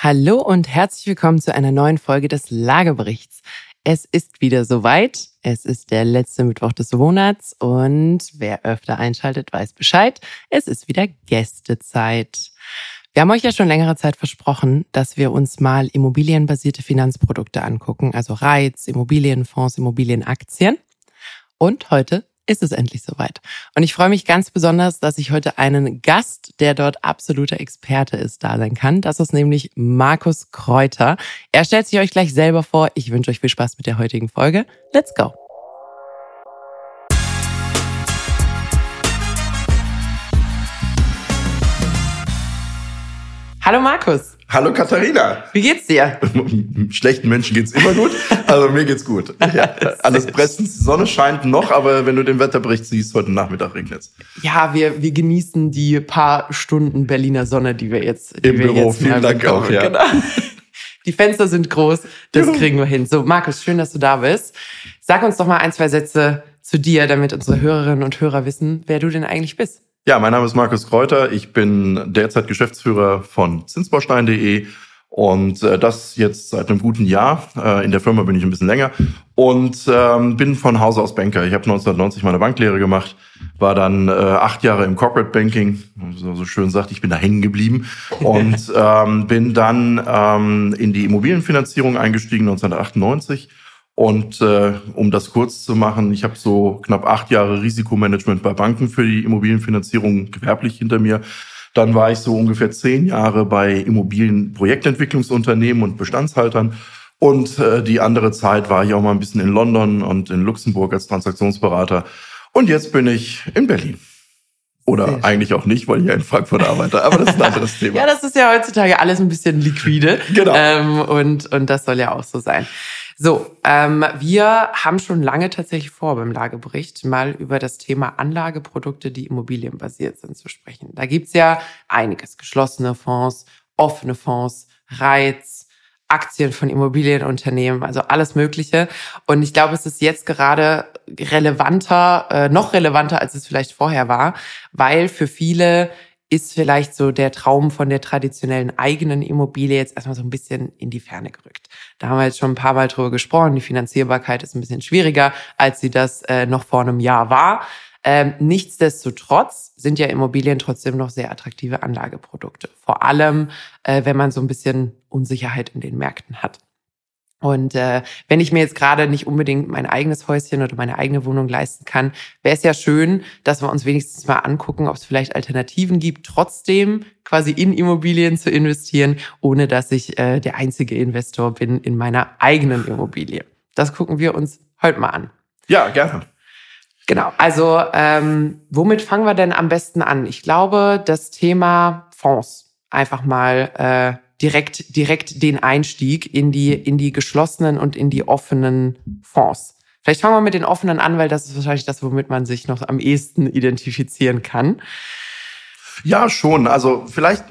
Hallo und herzlich willkommen zu einer neuen Folge des Lageberichts. Es ist wieder soweit. Es ist der letzte Mittwoch des Monats und wer öfter einschaltet, weiß Bescheid. Es ist wieder Gästezeit. Wir haben euch ja schon längere Zeit versprochen, dass wir uns mal immobilienbasierte Finanzprodukte angucken, also Reiz, Immobilienfonds, Immobilienaktien. Und heute ist es endlich soweit. Und ich freue mich ganz besonders, dass ich heute einen Gast, der dort absoluter Experte ist, da sein kann. Das ist nämlich Markus Kräuter. Er stellt sich euch gleich selber vor. Ich wünsche euch viel Spaß mit der heutigen Folge. Let's go! Hallo Markus. Hallo Katharina. Wie geht's dir? Schlechten Menschen geht's immer gut. Also mir geht's gut. Ja, alles bestens. Die Sonne scheint noch, aber wenn du den Wetterbericht siehst, heute Nachmittag regnet's. Ja, wir, wir genießen die paar Stunden Berliner Sonne, die wir jetzt die im wir Büro. Jetzt Vielen Dank bekommen. auch. Ja. Genau. Die Fenster sind groß, das kriegen wir hin. So, Markus, schön, dass du da bist. Sag uns doch mal ein, zwei Sätze zu dir, damit unsere Hörerinnen und Hörer wissen, wer du denn eigentlich bist. Ja, mein Name ist Markus Kräuter. Ich bin derzeit Geschäftsführer von Zinsbaustein.de und äh, das jetzt seit einem guten Jahr. Äh, in der Firma bin ich ein bisschen länger und ähm, bin von Hause aus Banker. Ich habe 1990 meine Banklehre gemacht, war dann äh, acht Jahre im Corporate Banking, so, so schön sagt, ich bin da hängen geblieben und ähm, bin dann ähm, in die Immobilienfinanzierung eingestiegen 1998 und äh, um das kurz zu machen, ich habe so knapp acht Jahre Risikomanagement bei Banken für die Immobilienfinanzierung gewerblich hinter mir. Dann war ich so ungefähr zehn Jahre bei Immobilienprojektentwicklungsunternehmen und Bestandshaltern. Und äh, die andere Zeit war ich auch mal ein bisschen in London und in Luxemburg als Transaktionsberater. Und jetzt bin ich in Berlin. Oder eigentlich auch nicht, weil ich ja in Frankfurt arbeite. Aber das ist ein anderes Thema. ja, das ist ja heutzutage alles ein bisschen liquide. Genau. Ähm, und, und das soll ja auch so sein. So, ähm, wir haben schon lange tatsächlich vor, beim Lagebericht mal über das Thema Anlageprodukte, die immobilienbasiert sind, zu sprechen. Da gibt's ja einiges. Geschlossene Fonds, offene Fonds, Reiz, Aktien von Immobilienunternehmen, also alles Mögliche. Und ich glaube, es ist jetzt gerade relevanter, äh, noch relevanter, als es vielleicht vorher war, weil für viele ist vielleicht so der Traum von der traditionellen eigenen Immobilie jetzt erstmal so ein bisschen in die Ferne gerückt. Da haben wir jetzt schon ein paar Mal drüber gesprochen. Die Finanzierbarkeit ist ein bisschen schwieriger, als sie das äh, noch vor einem Jahr war. Ähm, nichtsdestotrotz sind ja Immobilien trotzdem noch sehr attraktive Anlageprodukte. Vor allem, äh, wenn man so ein bisschen Unsicherheit in den Märkten hat. Und äh, wenn ich mir jetzt gerade nicht unbedingt mein eigenes Häuschen oder meine eigene Wohnung leisten kann, wäre es ja schön, dass wir uns wenigstens mal angucken, ob es vielleicht Alternativen gibt, trotzdem quasi in Immobilien zu investieren, ohne dass ich äh, der einzige Investor bin in meiner eigenen Immobilie. Das gucken wir uns heute mal an. Ja, gerne. Genau, also ähm, womit fangen wir denn am besten an? Ich glaube, das Thema Fonds einfach mal äh, direkt, direkt den Einstieg in die, in die geschlossenen und in die offenen Fonds. Vielleicht fangen wir mit den offenen an, weil das ist wahrscheinlich das, womit man sich noch am ehesten identifizieren kann. Ja, schon. Also vielleicht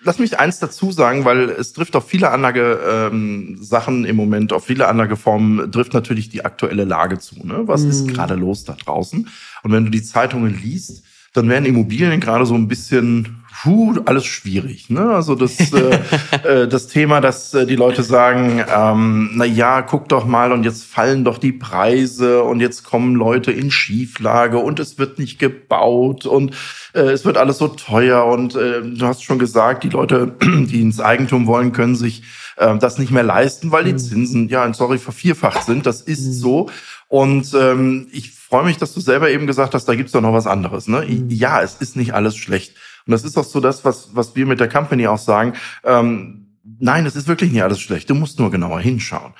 lass mich eins dazu sagen, weil es trifft auf viele Anlagesachen ähm, im Moment, auf viele Anlageformen trifft natürlich die aktuelle Lage zu. Ne? Was mm. ist mhm. gerade los da draußen? Und wenn du die Zeitungen liest, dann werden Immobilien gerade so ein bisschen, puh, alles schwierig. Ne? Also das, äh, äh, das Thema, dass äh, die Leute sagen, ähm, na ja, guck doch mal und jetzt fallen doch die Preise und jetzt kommen Leute in Schieflage und es wird nicht gebaut und äh, es wird alles so teuer und äh, du hast schon gesagt, die Leute, die ins Eigentum wollen, können sich äh, das nicht mehr leisten, weil die mhm. Zinsen, ja, sorry, vervierfacht sind. Das ist mhm. so. Und ähm, ich freue mich, dass du selber eben gesagt hast, da gibt's doch noch was anderes. Ne? Mhm. Ja, es ist nicht alles schlecht. Und das ist auch so das, was, was wir mit der Company auch sagen. Ähm, nein, es ist wirklich nicht alles schlecht. Du musst nur genauer hinschauen.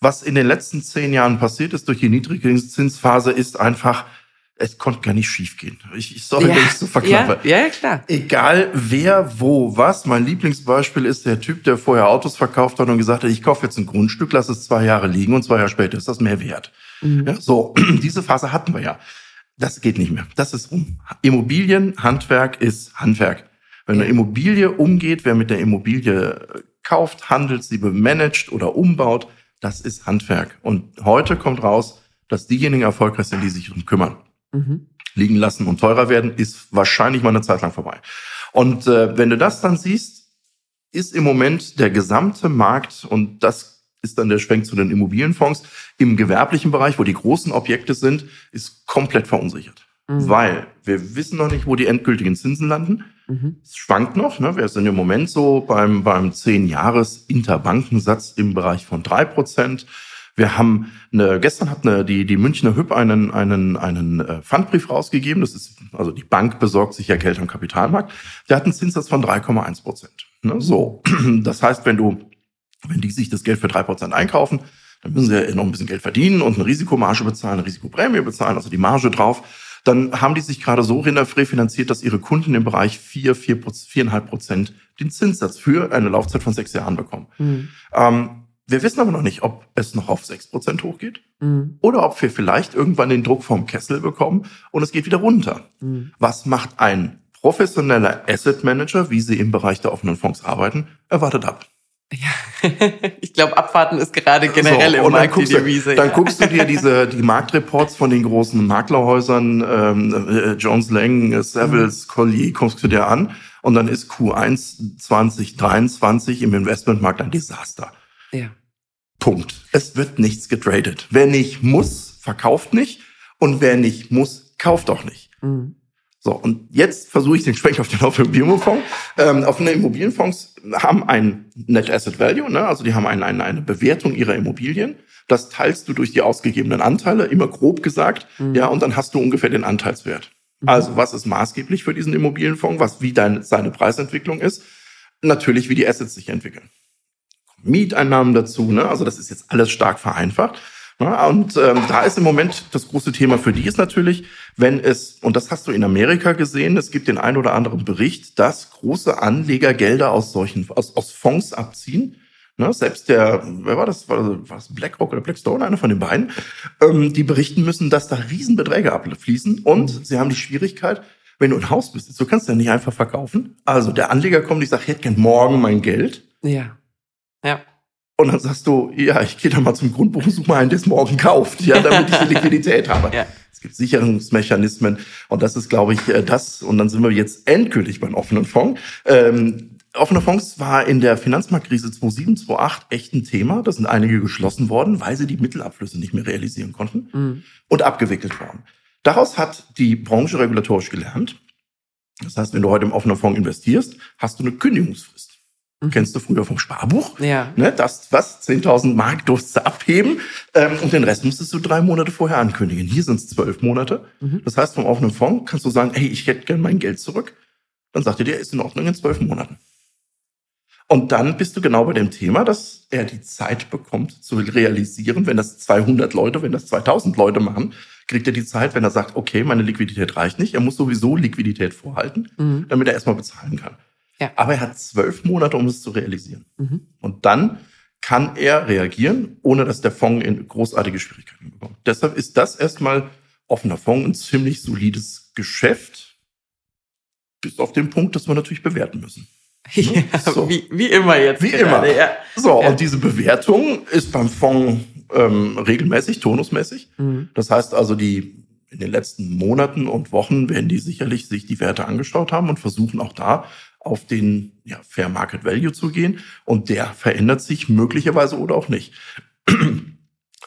Was in den letzten zehn Jahren passiert ist durch die Niedrigzinsphase, ist einfach, es konnte gar nicht schiefgehen. Ich, ich sorry, ja, wenn ich so verklappe. Ja, ja, klar. Egal wer, wo, was. Mein Lieblingsbeispiel ist der Typ, der vorher Autos verkauft hat und gesagt hat, ich kaufe jetzt ein Grundstück, lass es zwei Jahre liegen und zwei Jahre später ist das mehr wert. Mhm. Ja, so, diese Phase hatten wir ja. Das geht nicht mehr. Das ist rum. Immobilien, Handwerk ist Handwerk. Wenn eine Immobilie umgeht, wer mit der Immobilie kauft, handelt, sie bemanagt oder umbaut, das ist Handwerk. Und heute kommt raus, dass diejenigen erfolgreich sind, die sich darum kümmern. Mhm. Liegen lassen und teurer werden, ist wahrscheinlich mal eine Zeit lang vorbei. Und äh, wenn du das dann siehst, ist im Moment der gesamte Markt und das ist dann der Schwenk zu den Immobilienfonds im gewerblichen Bereich, wo die großen Objekte sind, ist komplett verunsichert. Mhm. Weil wir wissen noch nicht, wo die endgültigen Zinsen landen. Mhm. Es schwankt noch. Ne? Wir sind im Moment so beim, beim 10-Jahres-Interbankensatz im Bereich von drei Prozent. Wir haben eine, gestern hat eine, die, die Münchner Hüb einen, einen, einen äh, Pfandbrief rausgegeben. Das ist, also die Bank besorgt sich ja Geld am Kapitalmarkt. Der hat einen Zinssatz von 3,1 Prozent. Ne? So. Das heißt, wenn du, wenn die sich das Geld für drei Prozent einkaufen, dann müssen sie ja noch ein bisschen Geld verdienen und eine Risikomarge bezahlen, eine Risikoprämie bezahlen, also die Marge drauf dann haben die sich gerade so refinanziert, dass ihre Kunden im Bereich 4, 4, 4,5 Prozent den Zinssatz für eine Laufzeit von sechs Jahren bekommen. Mhm. Ähm, wir wissen aber noch nicht, ob es noch auf sechs Prozent hochgeht mhm. oder ob wir vielleicht irgendwann den Druck vom Kessel bekommen und es geht wieder runter. Mhm. Was macht ein professioneller Asset Manager, wie sie im Bereich der offenen Fonds arbeiten? Er wartet ab. Ja, ich glaube, abwarten ist gerade generell so, im Markt die Devise. Dann ja. guckst du dir diese die Marktreports von den großen Maklerhäusern, ähm, äh, Jones Lang, Savills, mhm. Collier, guckst du dir an und dann ist Q1 2023 im Investmentmarkt ein Desaster. Ja. Punkt. Es wird nichts getradet. Wer nicht muss, verkauft nicht und wer nicht muss, kauft auch nicht. Mhm. So, und jetzt versuche ich den Schwenk auf den Immobilienfonds. Ähm, auf den Immobilienfonds haben ein Net Asset Value, ne? also die haben eine, eine, eine Bewertung ihrer Immobilien. Das teilst du durch die ausgegebenen Anteile, immer grob gesagt, mhm. ja, und dann hast du ungefähr den Anteilswert. Mhm. Also was ist maßgeblich für diesen Immobilienfonds, was wie deine, seine Preisentwicklung ist? Natürlich, wie die Assets sich entwickeln. Mieteinnahmen dazu, ne? also das ist jetzt alles stark vereinfacht. Und ähm, da ist im Moment das große Thema für die ist natürlich, wenn es, und das hast du in Amerika gesehen, es gibt den ein oder anderen Bericht, dass große Anleger Gelder aus solchen, aus, aus Fonds abziehen. Ne, selbst der, wer war das? War, das BlackRock oder Blackstone, einer von den beiden, ähm, die berichten müssen, dass da Riesenbeträge abfließen und mhm. sie haben die Schwierigkeit, wenn du ein Haus bist, du kannst ja nicht einfach verkaufen. Also der Anleger kommt, ich sage, ich hätte gern morgen mein Geld. Ja. Ja. Und dann sagst du, ja, ich gehe dann mal zum Grundbuch und suche mal einen, der es morgen kauft, ja, damit ich die Liquidität habe. Ja. Es gibt Sicherungsmechanismen und das ist, glaube ich, äh, das. Und dann sind wir jetzt endgültig beim offenen Fonds. Ähm, offene Fonds war in der Finanzmarktkrise 2007, 2008 echt ein Thema. Da sind einige geschlossen worden, weil sie die Mittelabflüsse nicht mehr realisieren konnten mhm. und abgewickelt worden. Daraus hat die Branche regulatorisch gelernt. Das heißt, wenn du heute im offenen Fonds investierst, hast du eine Kündigungsfrist. Mhm. Kennst du früher vom Sparbuch? Ja. Ne, das, was, 10.000 Mark durfst du abheben ähm, und den Rest musstest du drei Monate vorher ankündigen. Hier sind es zwölf Monate. Mhm. Das heißt, vom offenen Fonds kannst du sagen, hey, ich hätte gern mein Geld zurück. Dann sagt er dir, ist in Ordnung in zwölf Monaten. Und dann bist du genau bei dem Thema, dass er die Zeit bekommt zu realisieren, wenn das 200 Leute, wenn das 2000 Leute machen, kriegt er die Zeit, wenn er sagt, okay, meine Liquidität reicht nicht. Er muss sowieso Liquidität vorhalten, mhm. damit er erstmal bezahlen kann. Ja. Aber er hat zwölf Monate, um es zu realisieren. Mhm. Und dann kann er reagieren, ohne dass der Fonds in großartige Schwierigkeiten bekommt. Deshalb ist das erstmal offener Fonds ein ziemlich solides Geschäft, bis auf den Punkt, dass wir natürlich bewerten müssen. Ja, so. wie, wie immer jetzt. Wie gerade, immer. Ja. So, ja. und diese Bewertung ist beim Fonds ähm, regelmäßig, tonusmäßig. Mhm. Das heißt also, die in den letzten Monaten und Wochen werden die sicherlich sich die Werte angeschaut haben und versuchen auch da auf den ja, Fair Market Value zu gehen. Und der verändert sich möglicherweise oder auch nicht.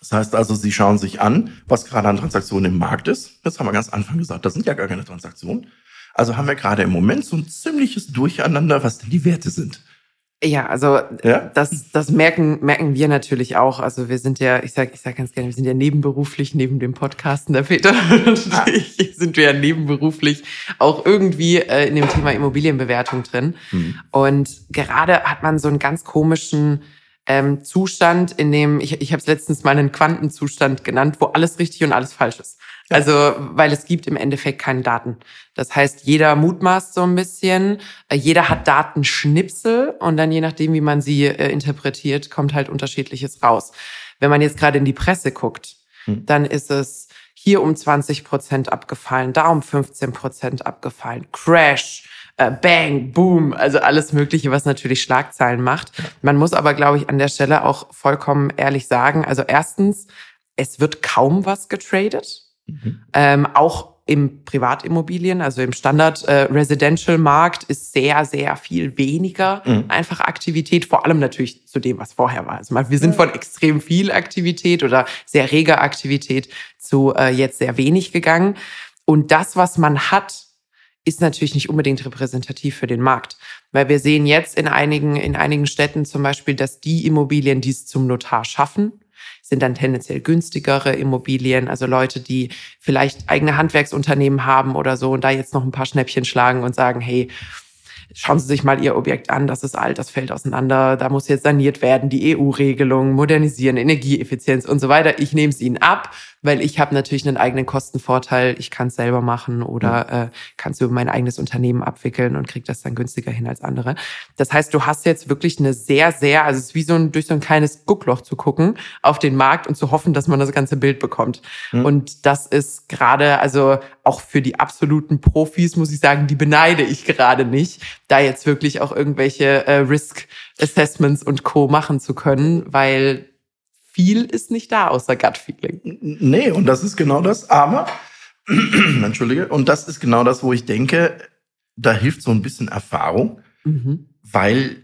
Das heißt also, Sie schauen sich an, was gerade an Transaktionen im Markt ist. Jetzt haben wir ganz Anfang gesagt, das sind ja gar keine Transaktionen. Also haben wir gerade im Moment so ein ziemliches Durcheinander, was denn die Werte sind. Ja, also ja? das, das merken, merken wir natürlich auch. Also wir sind ja, ich sage ich sag ganz gerne, wir sind ja nebenberuflich neben dem Podcasten, der Peter und ah. ich sind wir ja nebenberuflich auch irgendwie äh, in dem Thema Immobilienbewertung drin. Mhm. Und gerade hat man so einen ganz komischen ähm, Zustand, in dem, ich, ich habe es letztens mal einen Quantenzustand genannt, wo alles richtig und alles falsch ist. Also, weil es gibt im Endeffekt keine Daten. Das heißt, jeder mutmaßt so ein bisschen, äh, jeder hat Datenschnipsel und dann je nachdem, wie man sie äh, interpretiert, kommt halt unterschiedliches raus. Wenn man jetzt gerade in die Presse guckt, hm. dann ist es hier um 20 Prozent abgefallen, da um 15 Prozent abgefallen, Crash, äh, Bang, Boom, also alles Mögliche, was natürlich Schlagzeilen macht. Man muss aber, glaube ich, an der Stelle auch vollkommen ehrlich sagen, also erstens, es wird kaum was getradet. Mhm. Ähm, auch im Privatimmobilien, also im Standard äh, Residential Markt ist sehr, sehr viel weniger mhm. einfach Aktivität, vor allem natürlich zu dem, was vorher war. Also wir sind von extrem viel Aktivität oder sehr reger Aktivität zu äh, jetzt sehr wenig gegangen. Und das, was man hat, ist natürlich nicht unbedingt repräsentativ für den Markt. Weil wir sehen jetzt in einigen, in einigen Städten zum Beispiel, dass die Immobilien, die es zum Notar schaffen, sind dann tendenziell günstigere Immobilien, also Leute, die vielleicht eigene Handwerksunternehmen haben oder so und da jetzt noch ein paar Schnäppchen schlagen und sagen, hey, schauen Sie sich mal Ihr Objekt an, das ist alt, das fällt auseinander, da muss jetzt saniert werden, die EU-Regelung, modernisieren, Energieeffizienz und so weiter. Ich nehme es Ihnen ab, weil ich habe natürlich einen eigenen Kostenvorteil. Ich kann es selber machen oder äh, kann es über mein eigenes Unternehmen abwickeln und kriege das dann günstiger hin als andere. Das heißt, du hast jetzt wirklich eine sehr, sehr, also es ist wie so ein durch so ein kleines Guckloch zu gucken auf den Markt und zu hoffen, dass man das ganze Bild bekommt. Mhm. Und das ist gerade, also auch für die absoluten Profis, muss ich sagen, die beneide ich gerade nicht, da jetzt wirklich auch irgendwelche äh, Risk Assessments und Co. machen zu können, weil viel ist nicht da außer Gut Feeling. Nee, und das ist genau das. Aber, entschuldige, und das ist genau das, wo ich denke, da hilft so ein bisschen Erfahrung, mhm. weil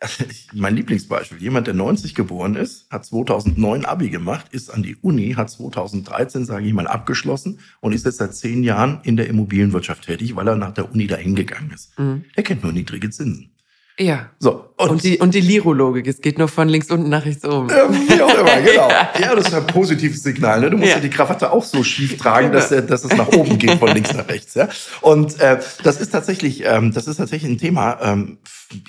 mein Lieblingsbeispiel, jemand, der 90 geboren ist, hat 2009 Abi gemacht, ist an die Uni, hat 2013, sage ich mal, abgeschlossen und ist jetzt seit zehn Jahren in der Immobilienwirtschaft tätig, weil er nach der Uni dahin gegangen ist. Mhm. Er kennt nur niedrige Zinsen. Ja. So. Und, und, die, und die Lirologik, es geht nur von links unten nach rechts oben. Ähm, wie auch immer, genau. ja, das ist ein positives Signal. Ne? Du musst ja. ja die Krawatte auch so schief tragen, dass, genau. dass es nach oben geht von links nach rechts. Ja? Und äh, das ist tatsächlich, ähm, das ist tatsächlich ein Thema. Ähm,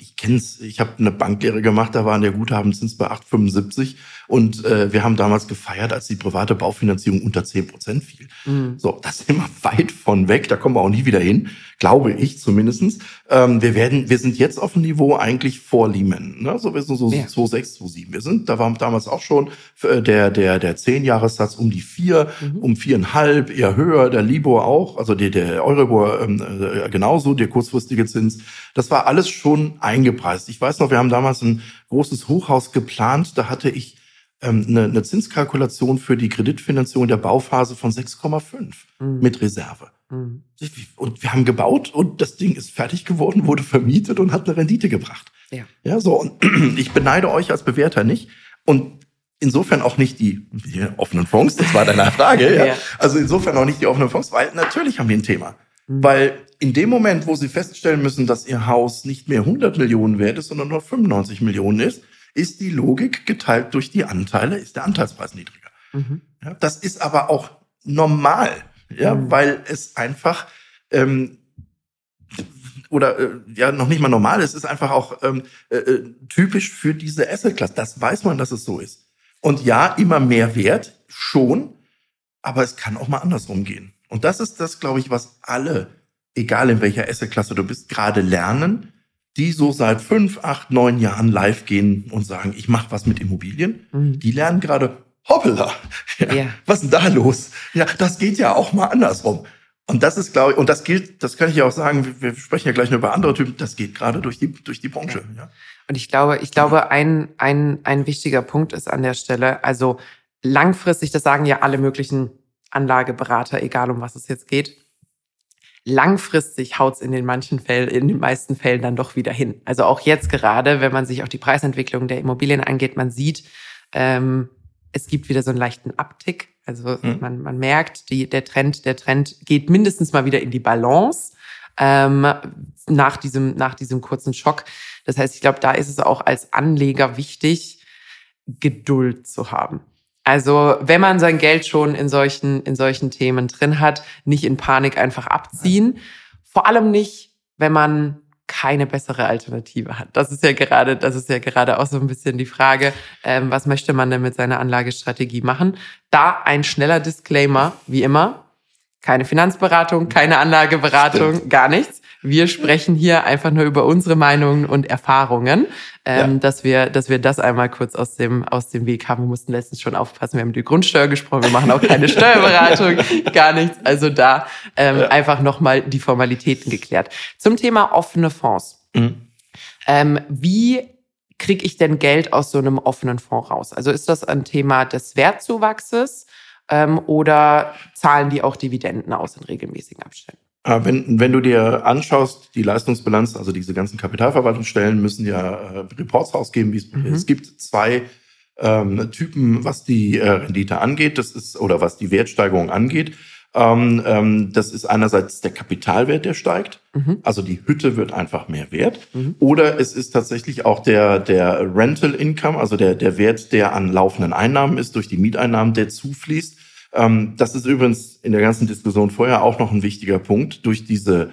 ich kenn's, ich habe eine Banklehre gemacht, da waren der Guthabenzins bei 8,75 und äh, wir haben damals gefeiert, als die private Baufinanzierung unter 10 Prozent fiel. Mhm. So, das sind wir weit von weg, da kommen wir auch nie wieder hin, glaube ich zumindestens. Ähm, wir werden, wir sind jetzt auf dem Niveau eigentlich vor Lehman, ne? so wir sind so ja. 2,6, 2,7. Wir sind, da war damals auch schon äh, der der der 10-Jahressatz um die 4, mhm. um viereinhalb, eher höher, der Libor auch, also der, der Euribor ähm, äh, genauso, der kurzfristige Zins. Das war alles schon eingepreist. Ich weiß noch, wir haben damals ein großes Hochhaus geplant, da hatte ich eine, eine Zinskalkulation für die Kreditfinanzierung der Bauphase von 6,5 mhm. mit Reserve. Mhm. Und wir haben gebaut und das Ding ist fertig geworden, wurde vermietet und hat eine Rendite gebracht. Ja. Ja, so. Und ich beneide euch als Bewerter nicht. Und insofern auch nicht die, die offenen Fonds, das war deine Frage, ja. ja. Also insofern auch nicht die offenen Fonds, weil natürlich haben wir ein Thema. Mhm. Weil in dem Moment, wo sie feststellen müssen, dass ihr Haus nicht mehr 100 Millionen wert ist, sondern nur 95 Millionen ist, ist die Logik geteilt durch die Anteile, ist der Anteilspreis niedriger. Mhm. Ja, das ist aber auch normal, ja, mhm. weil es einfach ähm, oder äh, ja noch nicht mal normal ist, ist einfach auch ähm, äh, äh, typisch für diese Asset-Class. Das weiß man, dass es so ist. Und ja, immer mehr Wert, schon, aber es kann auch mal andersrum gehen. Und das ist das, glaube ich, was alle, egal in welcher Asset-Klasse du bist, gerade lernen, die so seit fünf, acht, neun Jahren live gehen und sagen, ich mache was mit Immobilien, mhm. die lernen gerade, hoppala, ja, ja. was ist denn da los? Ja, das geht ja auch mal andersrum. Und das ist, glaube ich, und das gilt, das kann ich ja auch sagen, wir sprechen ja gleich nur über andere Typen, das geht gerade durch die, durch die Branche. Ja. ja. Und ich glaube, ich glaube, ein, ein, ein wichtiger Punkt ist an der Stelle, also langfristig, das sagen ja alle möglichen Anlageberater, egal um was es jetzt geht, langfristig haut's in den manchen Fällen, in den meisten Fällen dann doch wieder hin. Also auch jetzt gerade, wenn man sich auch die Preisentwicklung der Immobilien angeht, man sieht, ähm, es gibt wieder so einen leichten Abtick. Also mhm. man, man merkt, die, der Trend, der Trend geht mindestens mal wieder in die Balance ähm, nach diesem nach diesem kurzen Schock. Das heißt, ich glaube, da ist es auch als Anleger wichtig, Geduld zu haben. Also wenn man sein Geld schon in solchen, in solchen Themen drin hat, nicht in Panik einfach abziehen. Vor allem nicht, wenn man keine bessere Alternative hat. Das ist ja gerade, das ist ja gerade auch so ein bisschen die Frage, ähm, was möchte man denn mit seiner Anlagestrategie machen? Da ein schneller Disclaimer, wie immer. Keine Finanzberatung, keine Anlageberatung, Stimmt. gar nichts. Wir sprechen hier einfach nur über unsere Meinungen und Erfahrungen, ähm, ja. dass wir, dass wir das einmal kurz aus dem, aus dem Weg haben. Wir mussten letztens schon aufpassen. Wir haben die Grundsteuer gesprochen. Wir machen auch keine Steuerberatung, gar nichts. Also da ähm, ja. einfach nochmal die Formalitäten geklärt. Zum Thema offene Fonds. Mhm. Ähm, wie kriege ich denn Geld aus so einem offenen Fonds raus? Also ist das ein Thema des Wertzuwachses? Ähm, oder zahlen die auch Dividenden aus in regelmäßigen Abständen? Äh, wenn, wenn du dir anschaust, die Leistungsbilanz, also diese ganzen Kapitalverwaltungsstellen müssen ja äh, Reports rausgeben, wie es, mhm. es gibt zwei ähm, Typen, was die äh, Rendite angeht, das ist, oder was die Wertsteigerung angeht. Ähm, ähm, das ist einerseits der Kapitalwert, der steigt. Mhm. Also die Hütte wird einfach mehr wert. Mhm. Oder es ist tatsächlich auch der, der Rental Income, also der, der Wert, der an laufenden Einnahmen ist, durch die Mieteinnahmen, der zufließt. Ähm, das ist übrigens in der ganzen Diskussion vorher auch noch ein wichtiger Punkt. Durch diese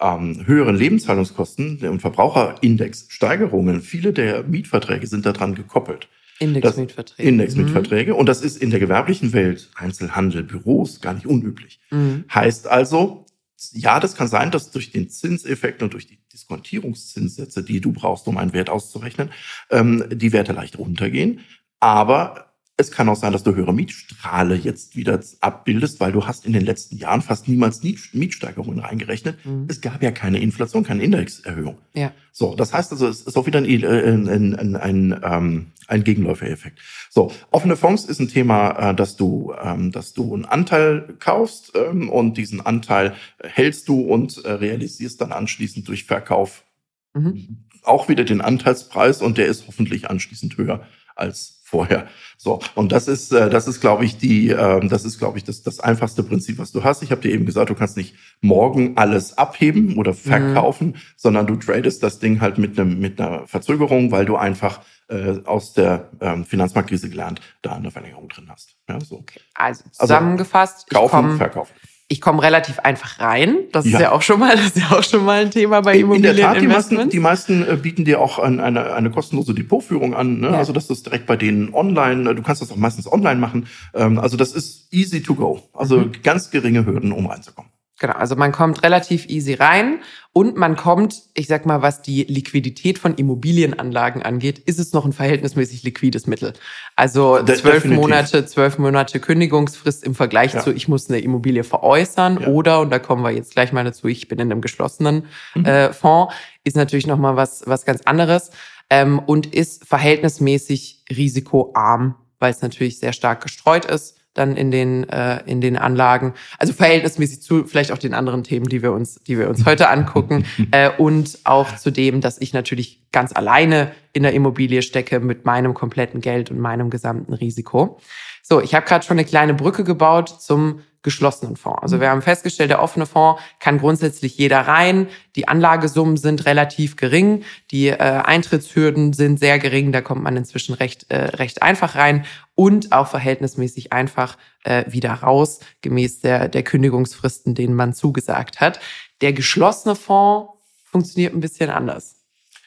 ähm, höheren Lebenshaltungskosten und Verbraucherindexsteigerungen, viele der Mietverträge sind daran gekoppelt. Indexmietverträge. Indexmietverträge. Mhm. Und das ist in der gewerblichen Welt, Einzelhandel, Büros, gar nicht unüblich. Mhm. Heißt also, ja, das kann sein, dass durch den Zinseffekt und durch die Diskontierungszinssätze, die du brauchst, um einen Wert auszurechnen, ähm, die Werte leicht runtergehen. Aber es kann auch sein, dass du höhere Mietstrahle jetzt wieder abbildest, weil du hast in den letzten Jahren fast niemals Mietsteigerungen reingerechnet. Mhm. Es gab ja keine Inflation, keine Indexerhöhung. Ja. So, das heißt also, es ist auch wieder ein, ein, ein, ein, ähm, ein Gegenläufereffekt. So, offene Fonds ist ein Thema, äh, dass du, ähm, dass du einen Anteil kaufst ähm, und diesen Anteil hältst du und äh, realisierst dann anschließend durch Verkauf mhm. auch wieder den Anteilspreis und der ist hoffentlich anschließend höher als vorher. So und das ist äh, das ist glaube ich die äh, das ist glaube ich das das einfachste Prinzip, was du hast. Ich habe dir eben gesagt, du kannst nicht morgen alles abheben oder mhm. verkaufen, mhm. sondern du tradest das Ding halt mit einem mit einer Verzögerung, weil du einfach äh, aus der ähm, Finanzmarktkrise gelernt da eine Verlängerung drin hast. Ja, so. Okay. Also, also zusammengefasst, also, kaufen, verkaufen ich komme relativ einfach rein. Das ja. ist ja auch schon mal, das ist ja auch schon mal ein Thema bei Immobilieninvestments. In der Tat, die meisten, die meisten äh, bieten dir auch eine, eine, eine kostenlose Depotführung an. Ne? Ja. Also das ist direkt bei denen online. Du kannst das auch meistens online machen. Ähm, also das ist easy to go. Also mhm. ganz geringe Hürden, um reinzukommen. Genau, also man kommt relativ easy rein und man kommt, ich sag mal, was die Liquidität von Immobilienanlagen angeht, ist es noch ein verhältnismäßig liquides Mittel. Also zwölf Monate, zwölf Monate Kündigungsfrist im Vergleich ja. zu, ich muss eine Immobilie veräußern ja. oder, und da kommen wir jetzt gleich mal dazu, ich bin in einem geschlossenen mhm. äh, Fonds, ist natürlich nochmal was, was ganz anderes ähm, und ist verhältnismäßig risikoarm, weil es natürlich sehr stark gestreut ist dann in den äh, in den Anlagen. Also verhältnismäßig zu vielleicht auch den anderen Themen, die wir uns die wir uns heute angucken äh, und auch zu dem, dass ich natürlich ganz alleine in der Immobilie stecke mit meinem kompletten Geld und meinem gesamten Risiko. So, ich habe gerade schon eine kleine Brücke gebaut zum geschlossenen Fonds. Also mhm. wir haben festgestellt, der offene Fonds kann grundsätzlich jeder rein. Die Anlagesummen sind relativ gering, die äh, Eintrittshürden sind sehr gering, da kommt man inzwischen recht, äh, recht einfach rein und auch verhältnismäßig einfach äh, wieder raus, gemäß der, der Kündigungsfristen, denen man zugesagt hat. Der geschlossene Fonds funktioniert ein bisschen anders.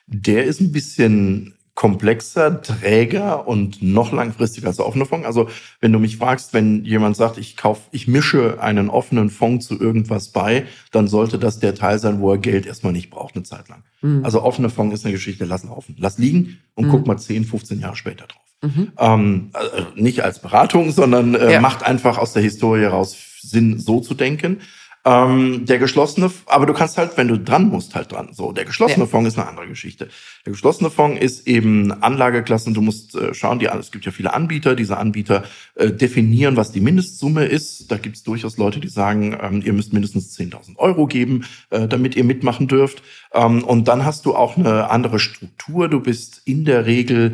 Der ist ein bisschen komplexer, träger und noch langfristiger als der offene Fonds. Also wenn du mich fragst, wenn jemand sagt, ich kauf, ich mische einen offenen Fonds zu irgendwas bei, dann sollte das der Teil sein, wo er Geld erstmal nicht braucht, eine Zeit lang. Mhm. Also offene Fonds ist eine Geschichte, lass laufen. Lass liegen und mhm. guck mal 10, 15 Jahre später drauf. Mhm. Ähm, also nicht als Beratung, sondern äh, ja. macht einfach aus der Historie heraus Sinn, so zu denken. Ähm, der geschlossene, aber du kannst halt, wenn du dran musst, halt dran. So, der geschlossene ja. Fonds ist eine andere Geschichte. Der geschlossene Fonds ist eben Anlageklassen. Du musst äh, schauen, die, es gibt ja viele Anbieter. Diese Anbieter äh, definieren, was die Mindestsumme ist. Da gibt es durchaus Leute, die sagen, ähm, ihr müsst mindestens 10.000 Euro geben, äh, damit ihr mitmachen dürft. Ähm, und dann hast du auch eine andere Struktur. Du bist in der Regel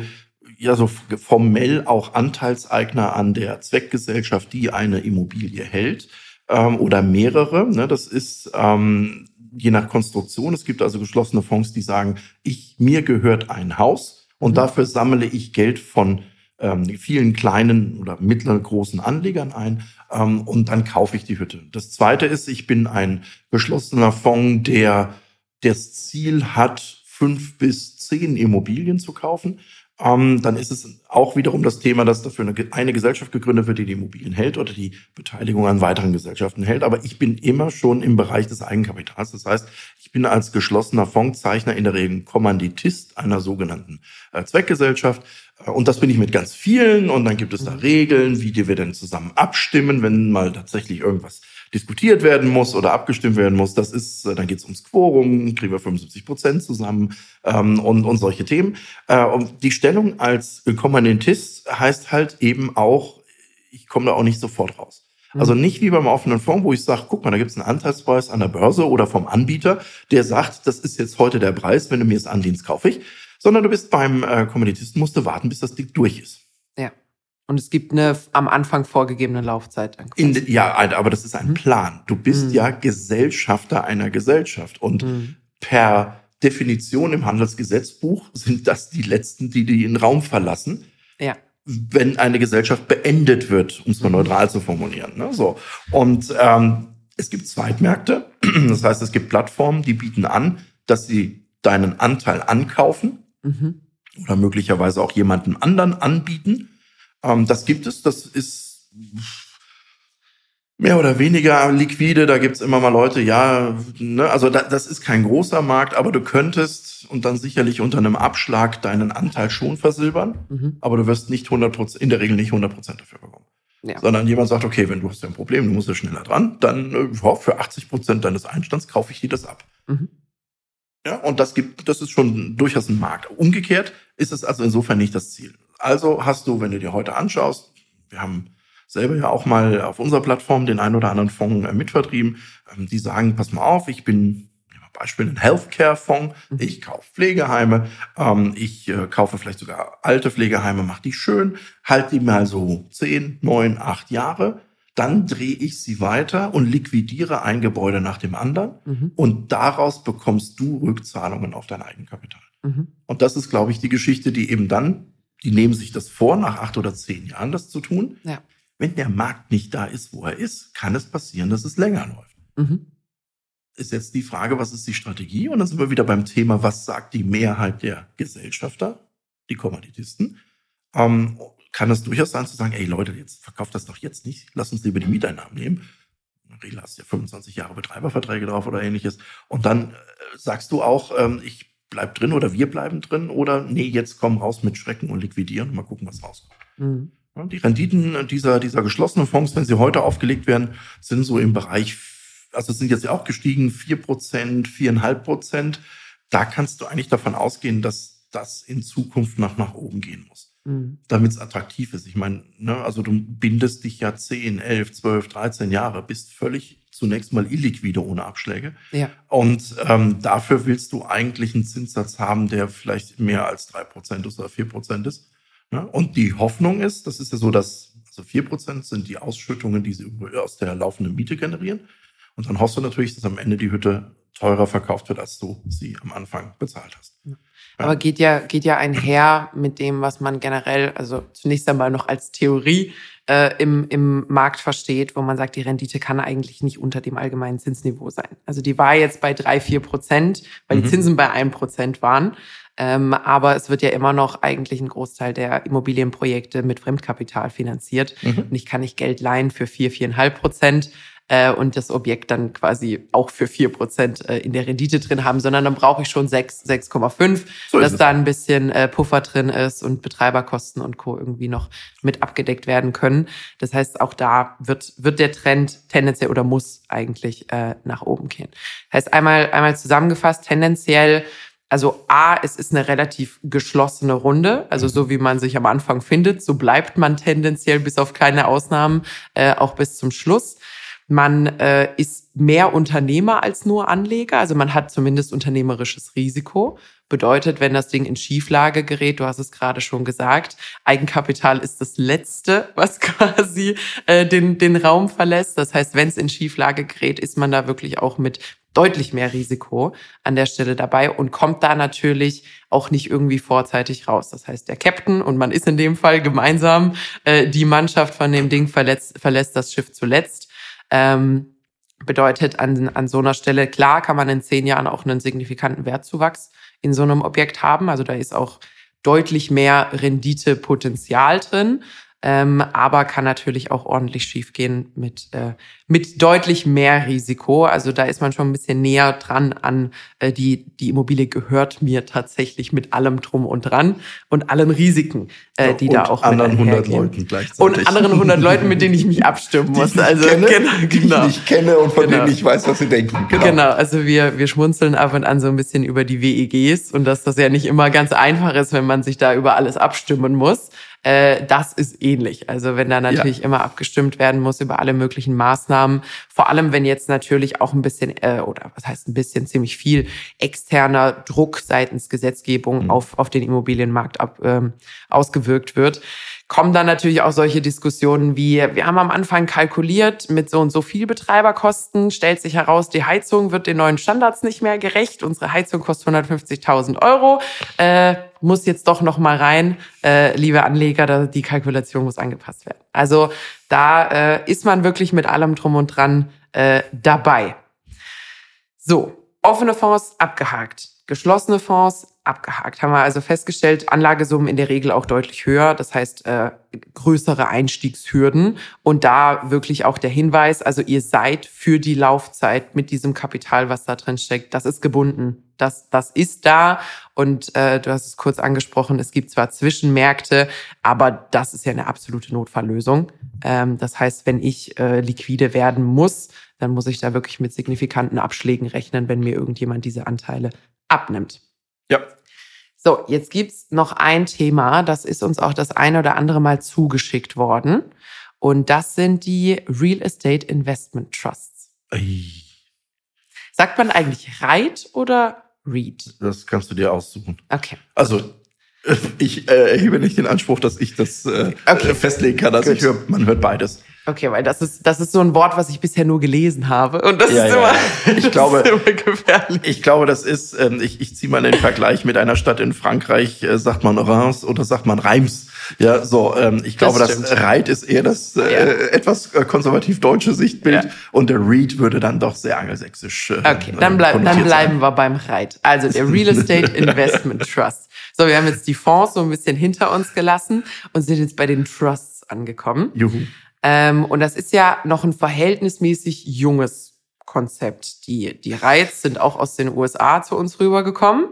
ja so formell auch Anteilseigner an der Zweckgesellschaft, die eine Immobilie hält ähm, oder mehrere. Ne? Das ist ähm, je nach Konstruktion. Es gibt also geschlossene Fonds, die sagen, ich mir gehört ein Haus und mhm. dafür sammle ich Geld von ähm, vielen kleinen oder mittleren großen Anlegern ein ähm, und dann kaufe ich die Hütte. Das zweite ist, ich bin ein geschlossener Fonds, der das Ziel hat, fünf bis zehn Immobilien zu kaufen ähm, dann ist es auch wiederum das Thema, dass dafür eine, eine Gesellschaft gegründet wird, die die Immobilien hält oder die Beteiligung an weiteren Gesellschaften hält. Aber ich bin immer schon im Bereich des Eigenkapitals. Das heißt, ich bin als geschlossener Fondszeichner in der Regel Kommanditist einer sogenannten äh, Zweckgesellschaft. Äh, und das bin ich mit ganz vielen. Und dann gibt es da Regeln, wie die wir denn zusammen abstimmen, wenn mal tatsächlich irgendwas diskutiert werden muss oder abgestimmt werden muss. Das ist, äh, dann geht es ums Quorum, kriegen wir 75 Prozent zusammen ähm, und, und solche Themen. Äh, und die Stellung als Kommandantist heißt halt eben auch, ich komme da auch nicht sofort raus. Also Mhm. nicht wie beim offenen Fonds, wo ich sage, guck mal, da gibt es einen Anteilspreis an der Börse oder vom Anbieter, der sagt, das ist jetzt heute der Preis, wenn du mir es andienst, kaufe ich. Sondern du bist beim äh, Kommoditisten, musst du warten, bis das Ding durch ist. Und es gibt eine am Anfang vorgegebene Laufzeit. In, ja, aber das ist ein Mhm. Plan. Du bist Mhm. ja Gesellschafter einer Gesellschaft. Und Mhm. per Definition im Handelsgesetzbuch sind das die letzten, die den Raum verlassen, Ja. wenn eine Gesellschaft beendet wird, um es mal Mhm. neutral zu formulieren. Ne? So. Und ähm, es gibt Zweitmärkte, das heißt, es gibt Plattformen, die bieten an, dass sie deinen Anteil ankaufen Mhm. oder möglicherweise auch jemanden anderen anbieten. Ähm, das gibt es, das ist mehr oder weniger liquide, da gibt's immer mal Leute, ja, ne, also da, das ist kein großer Markt, aber du könntest und dann sicherlich unter einem Abschlag deinen Anteil schon versilbern, Mhm. aber du wirst nicht 100%, in der Regel nicht 100% dafür bekommen. Ja. Sondern jemand sagt, okay, wenn du hast ja ein Problem, du musst ja schneller dran, dann ja, für 80% deines Einstands kaufe ich dir das ab. Mhm. Ja, und das gibt, das ist schon durchaus ein Markt. Umgekehrt ist es also insofern nicht das Ziel. Also hast du, wenn du dir heute anschaust, wir haben selber ja auch mal auf unserer Plattform den einen oder anderen Fonds äh, mitvertrieben, ähm, die sagen, pass mal auf, ich bin Beispiel ein Healthcare-Fonds, Mhm. ich kaufe Pflegeheime, ähm, ich äh, kaufe vielleicht sogar alte Pflegeheime, mache die schön, halte die mal so 10, 9, 8 Jahre, dann drehe ich sie weiter und liquidiere ein Gebäude nach dem anderen Mhm. und daraus bekommst du Rückzahlungen auf dein Eigenkapital. Mhm. Und das ist, glaube ich, die Geschichte, die eben dann, die nehmen sich das vor, nach acht oder zehn Jahren das zu tun. Ja. Wenn der Markt nicht da ist, wo er ist, kann es passieren, dass es länger läuft. Mhm. Ist jetzt die Frage, was ist die Strategie? Und dann sind wir wieder beim Thema, was sagt die Mehrheit der Gesellschafter, die Kommanditisten? Ähm, kann es durchaus sein zu sagen, ey Leute, jetzt verkauft das doch jetzt nicht, lass uns lieber die Mieteinnahmen nehmen. Regel hast du ja 25 Jahre Betreiberverträge drauf oder ähnliches. Und dann äh, sagst du auch, ähm, ich bleib drin oder wir bleiben drin oder nee, jetzt komm raus mit Schrecken und liquidieren und mal gucken, was rauskommt. Mhm. Die Renditen dieser, dieser geschlossenen Fonds, wenn sie heute aufgelegt werden, sind so im Bereich, also sind jetzt ja auch gestiegen, 4%, 4,5%. Da kannst du eigentlich davon ausgehen, dass das in Zukunft nach, nach oben gehen muss, Mhm. damit es attraktiv ist. Ich meine, ne, also du bindest dich ja 10, 11, 12, 13 Jahre, bist völlig zunächst mal illiquide ohne Abschläge. Ja. Und ähm, dafür willst du eigentlich einen Zinssatz haben, der vielleicht mehr als 3% ist oder 4% ist. Ne? Und die Hoffnung ist, das ist ja so, dass also 4% sind die Ausschüttungen, die sie aus der laufenden Miete generieren. Und dann hoffst du natürlich, dass am Ende die Hütte teurer verkauft wird, als du sie am Anfang bezahlt hast. Aber geht ja, geht ja einher mit dem, was man generell, also zunächst einmal noch als Theorie äh, im, im Markt versteht, wo man sagt, die Rendite kann eigentlich nicht unter dem allgemeinen Zinsniveau sein. Also die war jetzt bei drei, vier Prozent, weil Mhm. die Zinsen bei ein Prozent waren. Ähm, aber es wird ja immer noch eigentlich ein Großteil der Immobilienprojekte mit Fremdkapital finanziert. Und ich kann nicht Geld leihen für vier, viereinhalb Prozent äh, und das Objekt dann quasi auch für vier Prozent äh, in der Rendite drin haben, sondern dann brauche ich schon sechs, 6,5, So dass da ein bisschen äh, Puffer drin ist und Betreiberkosten und Co. irgendwie noch mit abgedeckt werden können. Das heißt, auch da wird, wird der Trend tendenziell oder muss eigentlich äh, nach oben gehen. Heißt einmal, einmal zusammengefasst, tendenziell also A, es ist eine relativ geschlossene Runde, also so wie man sich am Anfang findet, so bleibt man tendenziell bis auf kleine Ausnahmen äh, auch bis zum Schluss. Man äh, ist mehr Unternehmer als nur Anleger, also man hat zumindest unternehmerisches Risiko. Bedeutet, wenn das Ding in Schieflage gerät, du hast es gerade schon gesagt, Eigenkapital ist das Letzte, was quasi äh, den, den Raum verlässt. Das heißt, wenn es in Schieflage gerät, ist man da wirklich auch mit deutlich mehr Risiko an der Stelle dabei und kommt da natürlich auch nicht irgendwie vorzeitig raus. Das heißt, der Captain und man ist in dem Fall gemeinsam äh, die Mannschaft von dem Ding verletzt, verlässt das Schiff zuletzt. Ähm, bedeutet an, an so einer Stelle, klar kann man in zehn Jahren auch einen signifikanten Wertzuwachs in so einem Objekt haben. Also da ist auch deutlich mehr Renditepotenzial drin. Ähm, aber kann natürlich auch ordentlich schiefgehen mit, äh, mit deutlich mehr Risiko. Also da ist man schon ein bisschen näher dran an äh, die, die Immobilie gehört mir tatsächlich mit allem drum und dran und allen Risiken, äh, die und da auch anderen mit 100 einhergehen. Leuten gleichzeitig. Und anderen 100 Leuten, mit denen ich mich abstimmen die muss. ich Also kenne, genau, die genau. ich nicht kenne und von Genau. denen ich weiß, was sie denken. Genau. Genau, also wir, wir schmunzeln ab und an so ein bisschen über die WEGs und dass das ja nicht immer ganz einfach ist, wenn man sich da über alles abstimmen muss. Äh, das ist ähnlich. Also wenn da natürlich ja. immer abgestimmt werden muss über alle möglichen Maßnahmen, vor allem wenn jetzt natürlich auch ein bisschen, äh, oder was heißt ein bisschen, ziemlich viel externer Druck seitens Gesetzgebung mhm. auf, auf den Immobilienmarkt ab, ähm, ausgewirkt wird, kommen dann natürlich auch solche Diskussionen wie, wir haben am Anfang kalkuliert mit so und so viel Betreiberkosten, stellt sich heraus, die Heizung wird den neuen Standards nicht mehr gerecht, unsere Heizung kostet 150.000 Euro, äh, muss jetzt doch noch mal rein, äh, liebe Anleger, da, die Kalkulation muss angepasst werden. Also da äh, ist man wirklich mit allem drum und dran äh, dabei. So, offene Fonds abgehakt, geschlossene Fonds abgehakt. Haben wir also festgestellt, Anlagesummen in der Regel auch deutlich höher, das heißt äh, größere Einstiegshürden. Und da wirklich auch der Hinweis, also ihr seid für die Laufzeit mit diesem Kapital, was da drin steckt, das ist gebunden. Das, das ist da. Und äh, du hast es kurz angesprochen, es gibt zwar Zwischenmärkte, aber das ist ja eine absolute Notfalllösung. Ähm, das heißt, wenn ich äh, liquide werden muss, dann muss ich da wirklich mit signifikanten Abschlägen rechnen, wenn mir irgendjemand diese Anteile abnimmt. So, jetzt gibt's noch ein Thema, das ist uns auch das eine oder andere Mal zugeschickt worden. Und das sind die Real Estate Investment Trusts. Ei. Sagt man eigentlich REIT oder REIT? Das kannst du dir aussuchen. Okay. Also ich äh, erhebe nicht den Anspruch, dass ich das äh, okay. festlegen kann. Also ich höre, man hört beides. Okay, weil das ist, das ist so ein Wort, was ich bisher nur gelesen habe. Und das ja, ist ja, immer, ja. Ich glaube, immer gefährlich. Ich glaube, das ist, ähm, ich, ich ziehe mal den Vergleich mit einer Stadt in Frankreich, äh, sagt man Reims oder sagt man Reims. Ja, so, ähm, ich glaube, das, das Reit ist eher das äh, ja. etwas äh, konservativ deutsche Sichtbild ja. und der Read würde dann doch sehr angelsächsisch. Äh, okay, dann, bleib, dann bleiben sein. wir beim Reit. Also der Real Estate Investment Trust. So, wir haben jetzt die Fonds so ein bisschen hinter uns gelassen und sind jetzt bei den Trusts angekommen. Juhu. Ähm, und das ist ja noch ein verhältnismäßig junges Konzept. Die, die Reiz sind auch aus den USA zu uns rübergekommen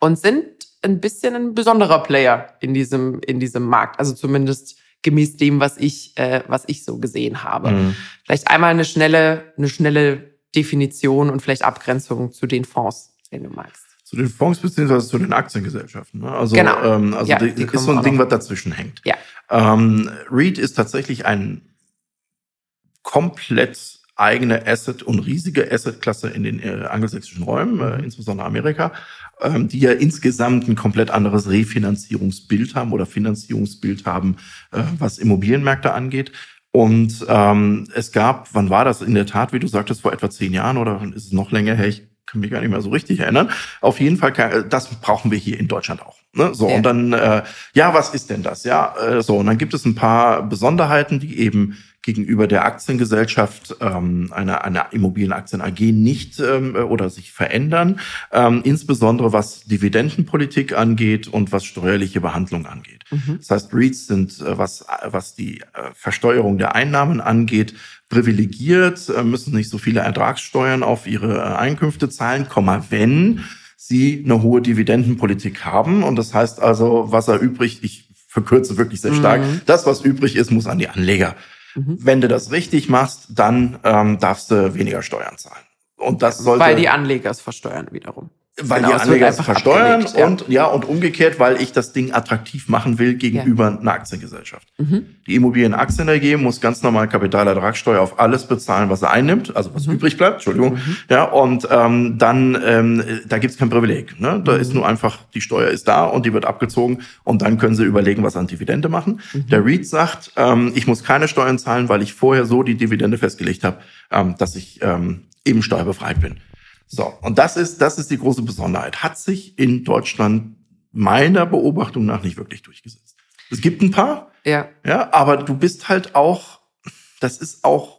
und sind ein bisschen ein besonderer Player in diesem, in diesem Markt. Also zumindest gemäß dem, was ich, äh, was ich so gesehen habe. Mhm. Vielleicht einmal eine schnelle, eine schnelle Definition und vielleicht Abgrenzung zu den Fonds, wenn du magst. Zu den Fonds beziehungsweise zu den Aktiengesellschaften. Ne? Also, genau. ähm, also ja, die, die ist so ein Ding, was dazwischen hängt. Ja. Ähm, REIT ist tatsächlich ein komplett eigene Asset und riesige Assetklasse in den äh, angelsächsischen Räumen, äh, mhm. insbesondere Amerika, ähm, die ja insgesamt ein komplett anderes Refinanzierungsbild haben oder Finanzierungsbild haben, äh, was Immobilienmärkte angeht. Und ähm, es gab, wann war das in der Tat, wie du sagtest, vor etwa zehn Jahren oder ist es noch länger her? Ich kann mich gar nicht mehr so richtig erinnern. Auf jeden Fall, kann, das brauchen wir hier in Deutschland auch. Ne? So, ja. und dann, äh, ja, was ist denn das? Ja, äh, so, und dann gibt es ein paar Besonderheiten, die eben gegenüber der Aktiengesellschaft ähm, einer, einer Immobilienaktien AG nicht ähm, oder sich verändern, ähm, insbesondere was Dividendenpolitik angeht und was steuerliche Behandlung angeht. Mhm. Das heißt, REITs sind, äh, was, was die äh, Versteuerung der Einnahmen angeht, privilegiert, äh, müssen nicht so viele Ertragssteuern auf ihre äh, Einkünfte zahlen, wenn sie eine hohe Dividendenpolitik haben. Und das heißt also, was er übrig, ich verkürze wirklich sehr stark, mhm. das, was übrig ist, muss an die Anleger Mhm. Wenn du das richtig machst, dann ähm, darfst du weniger Steuern zahlen. Und das sollte. Weil die Anleger es versteuern wiederum. Weil genau, die Anleger es versteuern ja. und ja und umgekehrt, weil ich das Ding attraktiv machen will gegenüber ja. einer Aktiengesellschaft. Mhm. Die Immobilienaktien AG muss ganz normal Kapitalertragssteuer auf alles bezahlen, was er einnimmt, also was mhm. übrig bleibt, Entschuldigung. Mhm. Ja, und ähm, dann, ähm, da gibt's kein Privileg. Ne? Da ist mhm. nur einfach, die Steuer ist da und die wird abgezogen und dann können sie überlegen, was an Dividende machen. Mhm. Der REIT sagt, ähm, ich muss keine Steuern zahlen, weil ich vorher so die Dividende festgelegt habe, ähm, dass ich ähm, eben steuerbefreit bin. So, und das ist, das ist die große Besonderheit. Hat sich in Deutschland meiner Beobachtung nach nicht wirklich durchgesetzt. Es gibt ein paar, ja, ja aber du bist halt auch, das ist auch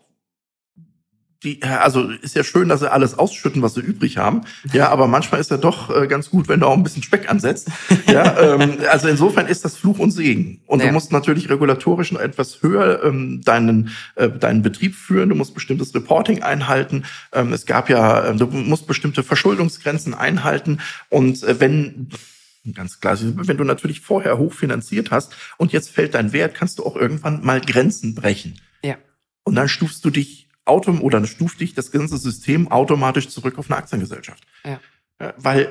die, also ist ja schön, dass sie alles ausschütten, was sie übrig haben. Ja, aber manchmal ist ja doch äh, ganz gut, wenn du auch ein bisschen Speck ansetzt. Ja, ähm, also insofern ist das Fluch und Segen. Und ja. du musst natürlich regulatorisch noch etwas höher ähm, deinen äh, deinen Betrieb führen. Du musst bestimmtes Reporting einhalten. Ähm, es gab ja, äh, du musst bestimmte Verschuldungsgrenzen einhalten. Und äh, wenn Ganz klar, wenn du natürlich vorher hochfinanziert hast und jetzt fällt dein Wert, kannst du auch irgendwann mal Grenzen brechen. Ja. Und dann stufst du dich autom oder stuft dich das ganze System automatisch zurück auf eine Aktiengesellschaft. Ja. Weil äh,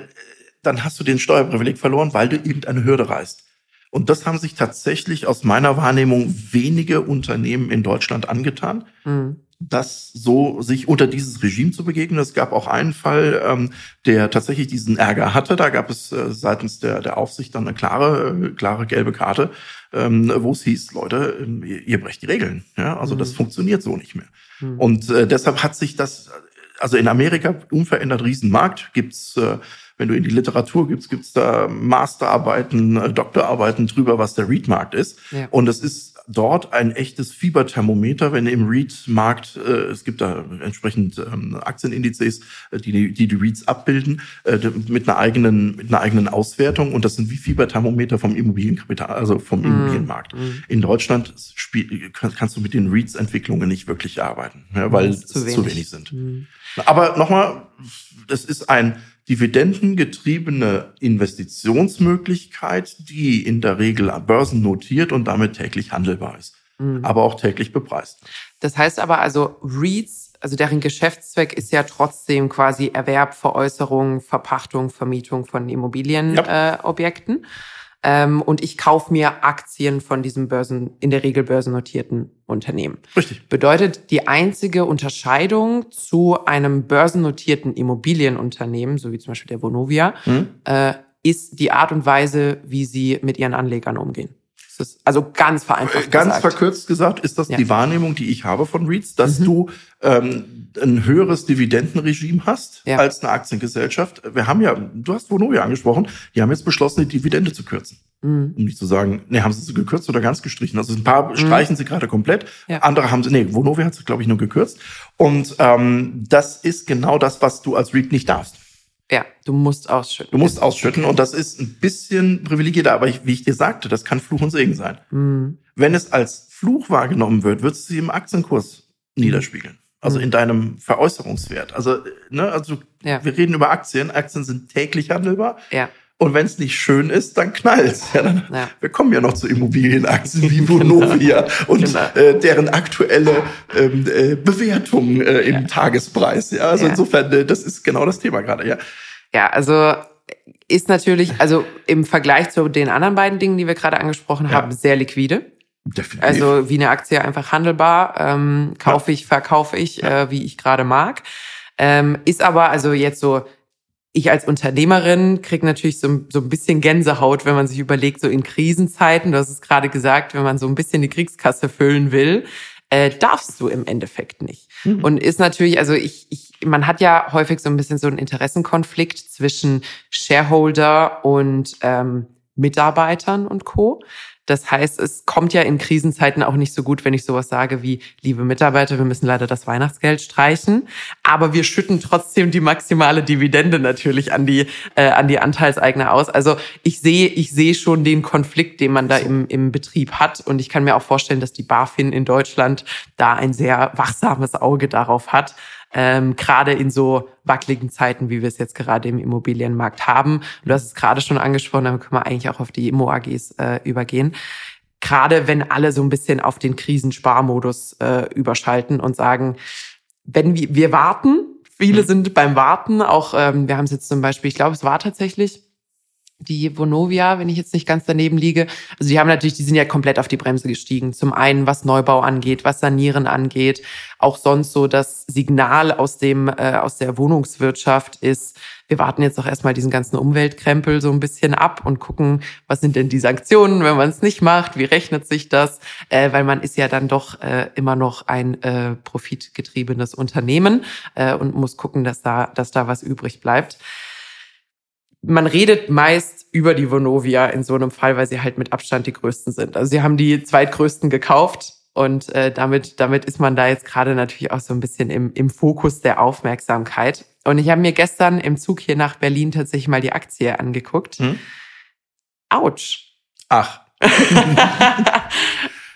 dann hast du den Steuerprivileg verloren, weil du irgendeine Hürde reißt. Und das haben sich tatsächlich aus meiner Wahrnehmung wenige Unternehmen in Deutschland angetan. Mhm das so sich unter dieses Regime zu begegnen. Es gab auch einen Fall, ähm, der tatsächlich diesen Ärger hatte. Da gab es äh, seitens der, der Aufsicht dann eine klare, äh, klare gelbe Karte, ähm, wo es hieß, Leute, ähm, ihr, ihr brecht die Regeln. Ja, also mhm. das funktioniert so nicht mehr. Mhm. Und äh, deshalb hat sich das, also in Amerika unverändert Riesenmarkt, gibt's äh, wenn du in die Literatur gibst, gibt's da Masterarbeiten, äh, Doktorarbeiten drüber, was der Read-Markt ist. Ja. Und es ist dort ein echtes Fieberthermometer, wenn im REIT-Markt, äh, es gibt da entsprechend ähm, Aktienindizes, äh, die, die die REITs abbilden, äh, mit einer eigenen mit einer eigenen Auswertung und das sind wie Fieberthermometer vom Immobilienkapital, also vom mm. Immobilienmarkt. Mm. In Deutschland spiel, kannst du mit den REITs-Entwicklungen nicht wirklich arbeiten, ja, weil es zu wenig, zu wenig sind. Mm. Aber nochmal, das ist ein dividendengetriebene Investitionsmöglichkeit, die in der Regel börsennotiert und damit täglich handelbar ist, mhm. aber auch täglich bepreist. Das heißt aber also REITs, also deren Geschäftszweck ist ja trotzdem quasi Erwerb, Veräußerung, Verpachtung, Vermietung von Immobilienobjekten. Ja. Äh, ähm, und ich kaufe mir Aktien von diesem Börsen, in der Regel börsennotierten Unternehmen. Richtig. Bedeutet, die einzige Unterscheidung zu einem börsennotierten Immobilienunternehmen, so wie zum Beispiel der Vonovia, mhm. äh, ist die Art und Weise, wie sie mit ihren Anlegern umgehen. Also ganz vereinfacht Ganz gesagt. verkürzt gesagt ist das ja. die Wahrnehmung, die ich habe von REITs, dass mhm. du ähm, ein höheres Dividendenregime hast ja. als eine Aktiengesellschaft. Wir haben ja, du hast Vonovia angesprochen, die haben jetzt beschlossen, die Dividende zu kürzen. Mhm. Um nicht zu sagen, nee, haben sie sie gekürzt oder ganz gestrichen. Also ein paar mhm. streichen sie gerade komplett, ja. andere haben sie, nee, Vonovia hat sie, glaube ich, nur gekürzt. Und ähm, das ist genau das, was du als REIT nicht darfst. Ja, du musst ausschütten. Du musst ausschütten und das ist ein bisschen privilegiert, aber ich, wie ich dir sagte, das kann Fluch und Segen sein. Mhm. Wenn es als Fluch wahrgenommen wird, wird es sich im Aktienkurs niederspiegeln also mhm. in deinem Veräußerungswert. Also, ne, also ja. wir reden über Aktien. Aktien sind täglich handelbar. Ja. Und wenn es nicht schön ist, dann knallt's. Ja, dann, ja. Wir kommen ja noch zu Immobilienaktien wie Vonovia genau. und genau. äh, deren aktuelle ähm, äh, Bewertung äh, im ja. Tagespreis. Ja, also insofern, äh, das ist genau das Thema gerade. Ja. Ja, also ist natürlich, also im Vergleich zu den anderen beiden Dingen, die wir gerade angesprochen haben, sehr liquide. Definitiv. Also wie eine Aktie einfach handelbar, ähm, kaufe ich, verkaufe ich, äh, wie ich gerade mag. Ähm, ist aber also jetzt so, ich als Unternehmerin kriege natürlich so, so ein bisschen Gänsehaut, wenn man sich überlegt, so in Krisenzeiten, du hast es gerade gesagt, wenn man so ein bisschen die Kriegskasse füllen will, äh, darfst du im Endeffekt nicht. Mhm. Und ist natürlich, also ich, ich, man hat ja häufig so ein bisschen so einen Interessenkonflikt zwischen Shareholder und ähm, Mitarbeitern und Co. Das heißt, es kommt ja in Krisenzeiten auch nicht so gut, wenn ich sowas sage wie, liebe Mitarbeiter, wir müssen leider das Weihnachtsgeld streichen, aber wir schütten trotzdem die maximale Dividende natürlich an die, äh, an die Anteilseigner aus. Also ich sehe, ich sehe schon den Konflikt, den man da im, im Betrieb hat. Und ich kann mir auch vorstellen, dass die BaFin in Deutschland da ein sehr wachsames Auge darauf hat ähm, gerade in so wackeligen Zeiten, wie wir es jetzt gerade im Immobilienmarkt haben. Du hast es gerade schon angesprochen, damit können wir eigentlich auch auf die Immo-AGs äh, übergehen. Gerade wenn alle so ein bisschen auf den Krisensparmodus äh, überschalten und sagen, wenn wir, wir warten, viele mhm. sind beim Warten, auch ähm, wir haben es jetzt zum Beispiel, ich glaube, es war tatsächlich die Vonovia, wenn ich jetzt nicht ganz daneben liege. Also die haben natürlich, die sind ja komplett auf die Bremse gestiegen. Zum einen, was Neubau angeht, was Sanieren angeht. Auch sonst so das Signal aus dem, äh, aus der Wohnungswirtschaft ist, wir warten jetzt auch erstmal diesen ganzen Umweltkrempel so ein bisschen ab und gucken, was sind denn die Sanktionen, wenn man es nicht macht, wie rechnet sich das? Äh, weil man ist ja dann doch äh, immer noch ein äh, profitgetriebenes Unternehmen äh, und muss gucken, dass da, dass da was übrig bleibt man redet meist über die Vonovia in so einem Fall, weil sie halt mit Abstand die größten sind. Also sie haben die zweitgrößten gekauft und äh, damit, damit ist man da jetzt gerade natürlich auch so ein bisschen im, im Fokus der Aufmerksamkeit. Und ich habe mir gestern im Zug hier nach Berlin tatsächlich mal die Aktie angeguckt. Hm? Autsch. Ach.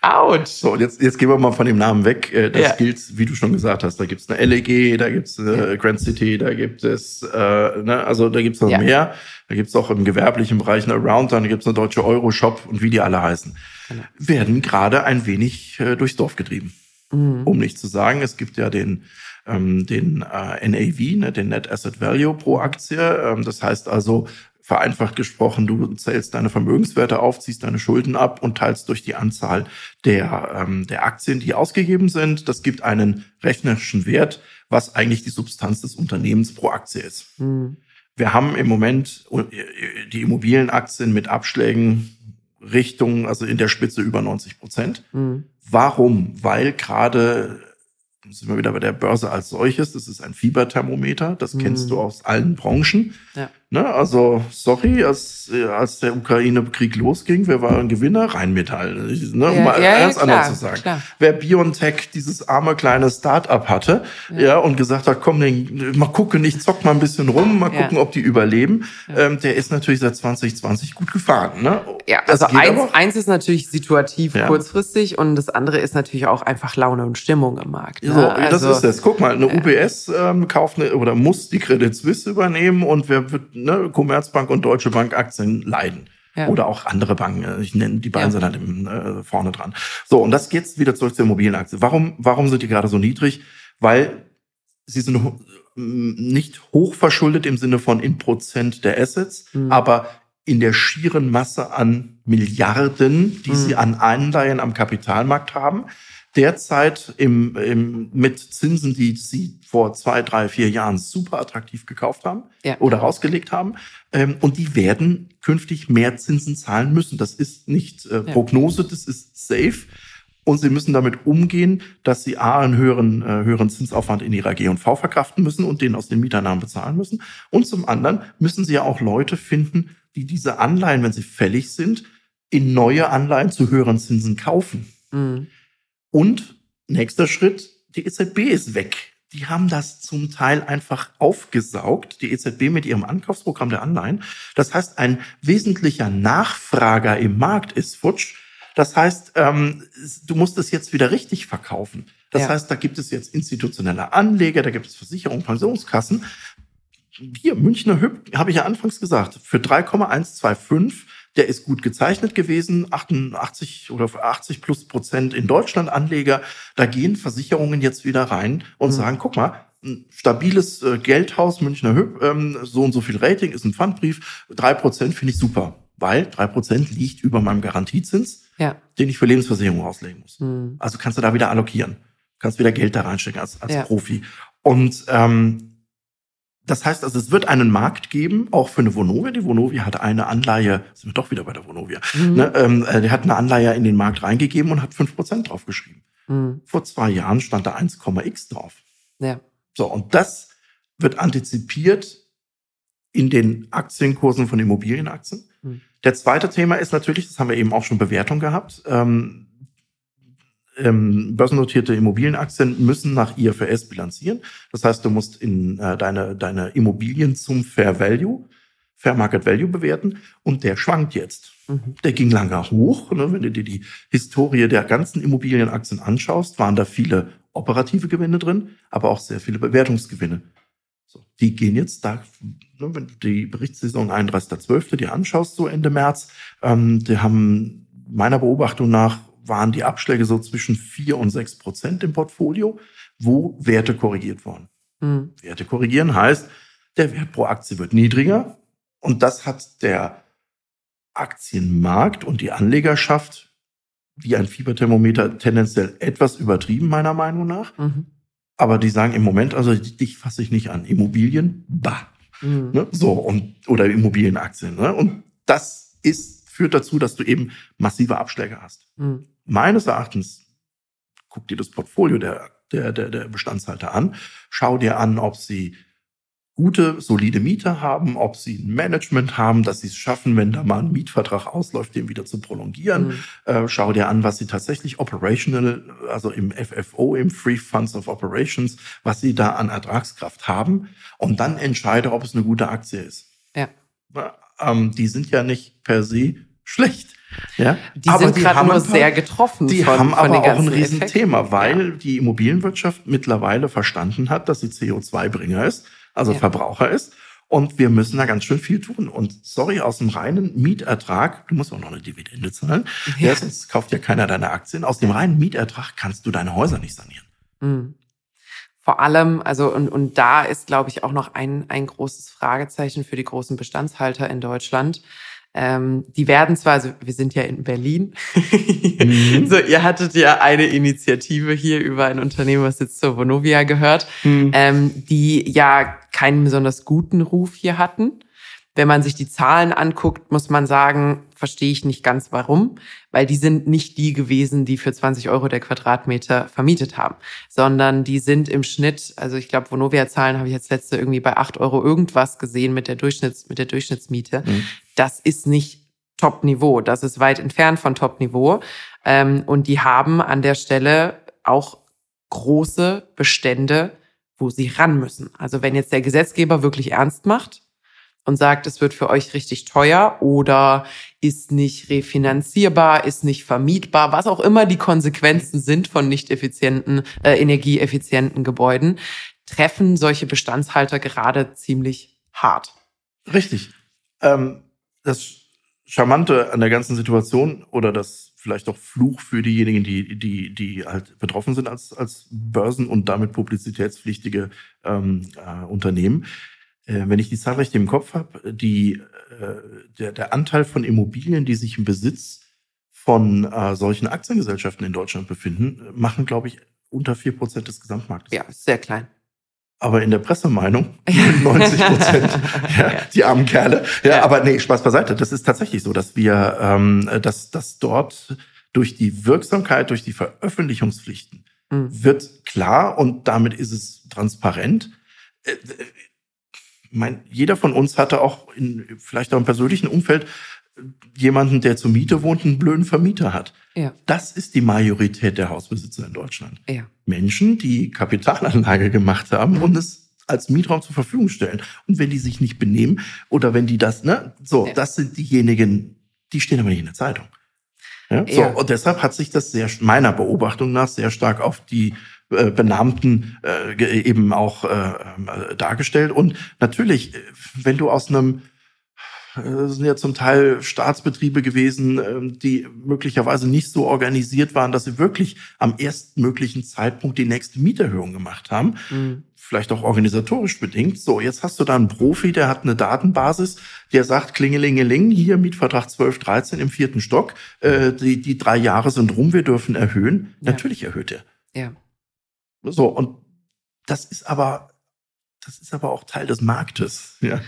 Autsch. So, und jetzt, jetzt gehen wir mal von dem Namen weg. Äh, das ja. gilt, wie du schon gesagt hast. Da gibt's eine LEG, da gibt's äh, Grand City, da gibt es, äh, ne, also da gibt's noch ja. mehr. Da gibt's auch im gewerblichen Bereich eine Around, dann gibt's eine deutsche Euro-Shop und wie die alle heißen. Genau. Werden gerade ein wenig äh, durchs Dorf getrieben. Mhm. Um nicht zu sagen, es gibt ja den ähm, den äh, NAV, ne, den Net Asset Value pro Aktie. Ähm, das heißt also, vereinfacht gesprochen, du zählst deine Vermögenswerte auf, ziehst deine Schulden ab und teilst durch die Anzahl der, ähm, der Aktien, die ausgegeben sind. Das gibt einen rechnerischen Wert, was eigentlich die Substanz des Unternehmens pro Aktie ist. Mhm. Wir haben im Moment äh, die Immobilienaktien mit Abschlägen Richtung, also in der Spitze über 90 Prozent. Mhm. Warum? Weil gerade sind wir wieder bei der Börse als solches. Das ist ein Fieberthermometer. Das kennst mhm. du aus allen Branchen. Ja. Ne, also, sorry, als, als der Ukraine-Krieg losging, wer war ein Gewinner? Rheinmetall. Ne, um ja, mal ja, ganz ja, anders zu sagen. Klar. Wer BioNTech, dieses arme kleine Start-up hatte, ja. und gesagt hat, komm, mal gucken, ich zock mal ein bisschen rum, mal gucken, ob die überleben, ähm, der ist natürlich seit 2020 gut gefahren. Ne? Ja, also eins, eins ist natürlich situativ kurzfristig und das andere ist natürlich auch einfach Laune und Stimmung im Markt. Ne? So, also, das ist es. Guck mal, eine UBS ähm, kauft eine, oder muss die Credit Suisse übernehmen und wer wird ne, Commerzbank und Deutsche Bank Aktien leiden. Ja. Oder auch andere Banken. Ich nenne die beiden ja. sind halt im, äh, vorne dran. So, und das geht wieder zurück zur Immobilienaktie. Warum, warum sind die gerade so niedrig? Weil sie sind nicht hoch verschuldet im Sinne von in Prozent der Assets, mhm. aber in der schieren Masse an Milliarden, die mhm. sie an Anleihen am Kapitalmarkt haben derzeit im, im, mit Zinsen, die sie vor zwei, drei, vier Jahren super attraktiv gekauft haben ja. oder rausgelegt haben. Ähm, und die werden künftig mehr Zinsen zahlen müssen. Das ist nicht äh, Prognose, ja. das ist safe. Und sie müssen damit umgehen, dass sie A, einen höheren, äh, höheren Zinsaufwand in ihrer G&V verkraften müssen und den aus den Mieternahmen bezahlen müssen. Und zum anderen müssen sie ja auch Leute finden, die diese Anleihen, wenn sie fällig sind, in neue Anleihen zu höheren Zinsen kaufen. Mhm. Und nächster Schritt, die EZB ist weg. Die haben das zum Teil einfach aufgesaugt, die EZB mit ihrem Ankaufsprogramm der Anleihen. Das heißt, ein wesentlicher Nachfrager im Markt ist futsch. Das heißt, ähm, du musst es jetzt wieder richtig verkaufen. Das ja. heißt, da gibt es jetzt institutionelle Anleger, da gibt es Versicherungen, Pensionskassen. Hier, Münchner Hüb, habe ich ja anfangs gesagt, für 3,125 der ist gut gezeichnet gewesen, 88 oder 80 plus Prozent in Deutschland Anleger. Da gehen Versicherungen jetzt wieder rein und mhm. sagen, guck mal, ein stabiles äh, Geldhaus, Münchner Hüb, ähm, so und so viel Rating, ist ein Pfandbrief, drei Prozent finde ich super, weil drei Prozent liegt über meinem Garantiezins, ja. den ich für Lebensversicherung auslegen muss. Mhm. Also kannst du da wieder allokieren, kannst wieder Geld da reinstecken als, als ja. Profi. Und ähm, das heißt also, es wird einen Markt geben, auch für eine Vonovia. Die Vonovia hat eine Anleihe, sind wir doch wieder bei der Vonovia, mhm. ne, ähm, äh, die hat eine Anleihe in den Markt reingegeben und hat fünf Prozent draufgeschrieben. Mhm. Vor zwei Jahren stand da 1,x drauf. Ja. So, und das wird antizipiert in den Aktienkursen von Immobilienaktien. Mhm. Der zweite Thema ist natürlich, das haben wir eben auch schon Bewertung gehabt, ähm, ähm, börsennotierte Immobilienaktien müssen nach IFRS bilanzieren. Das heißt, du musst in äh, deine, deine Immobilien zum Fair Value, Fair Market Value bewerten und der schwankt jetzt. Mhm. Der ging lange hoch. Ne? Wenn du dir die Historie der ganzen Immobilienaktien anschaust, waren da viele operative Gewinne drin, aber auch sehr viele Bewertungsgewinne. So, die gehen jetzt da, ne, wenn du die Berichtssaison 31.12. dir anschaust, so Ende März, ähm, die haben meiner Beobachtung nach waren die Abschläge so zwischen vier und sechs Prozent im Portfolio, wo Werte korrigiert wurden. Mhm. Werte korrigieren heißt, der Wert pro Aktie wird niedriger und das hat der Aktienmarkt und die Anlegerschaft wie ein Fieberthermometer tendenziell etwas übertrieben, meiner Meinung nach. Mhm. Aber die sagen im Moment, also dich fasse ich nicht an. Immobilien, bah. Mhm. Ne? So, und, oder Immobilienaktien. Ne? Und das ist, führt dazu, dass du eben massive Abschläge hast. Mhm meines Erachtens, guck dir das Portfolio der, der, der, der Bestandshalter an, schau dir an, ob sie gute, solide Mieter haben, ob sie ein Management haben, dass sie es schaffen, wenn da mal ein Mietvertrag ausläuft, den wieder zu prolongieren. Mhm. Äh, schau dir an, was sie tatsächlich operational, also im FFO, im Free Funds of Operations, was sie da an Ertragskraft haben. Und dann entscheide, ob es eine gute Aktie ist. Ja. Ähm, die sind ja nicht per se schlecht. Ja? Die aber sind gerade nur sehr getroffen. Die von, haben von aber auch ein Riesenthema, weil ja. die Immobilienwirtschaft mittlerweile verstanden hat, dass sie CO2-Bringer ist, also ja. Verbraucher ist. Und wir müssen da ganz schön viel tun. Und sorry, aus dem reinen Mietertrag, du musst auch noch eine Dividende zahlen, ja. ja sonst kauft ja keiner deine Aktien. Aus dem reinen Mietertrag kannst du deine Häuser nicht sanieren. Mhm. Vor allem, also und, und da ist, glaube ich, auch noch ein, ein großes Fragezeichen für die großen Bestandshalter in Deutschland. Ähm, die werden zwar, also wir sind ja in Berlin, mhm. so ihr hattet ja eine Initiative hier über ein Unternehmen, was jetzt zur Vonovia gehört, mhm. ähm, die ja keinen besonders guten Ruf hier hatten. Wenn man sich die Zahlen anguckt, muss man sagen, verstehe ich nicht ganz warum, weil die sind nicht die gewesen, die für 20 Euro der Quadratmeter vermietet haben, sondern die sind im Schnitt, also ich glaube, Vonovia-Zahlen habe ich jetzt letzte irgendwie bei 8 Euro irgendwas gesehen mit der Durchschnitts, mit der Durchschnittsmiete. Mhm. Das ist nicht Top-Niveau, das ist weit entfernt von Top-Niveau. Ähm, und die haben an der Stelle auch große Bestände, wo sie ran müssen. Also wenn jetzt der Gesetzgeber wirklich ernst macht, und sagt, es wird für euch richtig teuer oder ist nicht refinanzierbar, ist nicht vermietbar, was auch immer die Konsequenzen sind von nicht effizienten, äh, energieeffizienten Gebäuden, treffen solche Bestandshalter gerade ziemlich hart. Richtig. Ähm, das Charmante an der ganzen Situation oder das vielleicht auch Fluch für diejenigen, die, die, die halt betroffen sind als, als Börsen und damit publizitätspflichtige ähm, äh, Unternehmen, äh, wenn ich die Zahl richtig im Kopf habe, die, äh, der, der Anteil von Immobilien, die sich im Besitz von äh, solchen Aktiengesellschaften in Deutschland befinden, machen, glaube ich, unter vier Prozent des Gesamtmarktes. Ja, sehr klein. Aber in der Pressemeinung 90 Prozent. ja, ja. Die armen Kerle. Ja, ja, aber nee, Spaß beiseite. Das ist tatsächlich so, dass wir, ähm, dass, dass dort durch die Wirksamkeit, durch die Veröffentlichungspflichten mhm. wird klar und damit ist es transparent äh, mein, jeder von uns hatte auch in, vielleicht auch im persönlichen Umfeld jemanden, der zur Miete wohnt, einen blöden Vermieter hat. Ja. Das ist die Majorität der Hausbesitzer in Deutschland. Ja. Menschen, die Kapitalanlage gemacht haben und es als Mietraum zur Verfügung stellen. Und wenn die sich nicht benehmen oder wenn die das, ne, so, ja. das sind diejenigen, die stehen aber nicht in der Zeitung. Ja? So, und deshalb hat sich das sehr, meiner Beobachtung nach, sehr stark auf die äh, Benannten äh, eben auch äh, äh, dargestellt. Und natürlich, wenn du aus einem das sind ja zum Teil Staatsbetriebe gewesen, ähm, die möglicherweise nicht so organisiert waren, dass sie wirklich am erstmöglichen Zeitpunkt die nächste Mieterhöhung gemacht haben. Mhm. Vielleicht auch organisatorisch bedingt. So, jetzt hast du da einen Profi, der hat eine Datenbasis, der sagt, klingelingeling, hier Mietvertrag 12, 13 im vierten Stock, äh, die, die drei Jahre sind rum, wir dürfen erhöhen. Ja. Natürlich erhöht er. Ja. So, und das ist aber, das ist aber auch Teil des Marktes. Ja.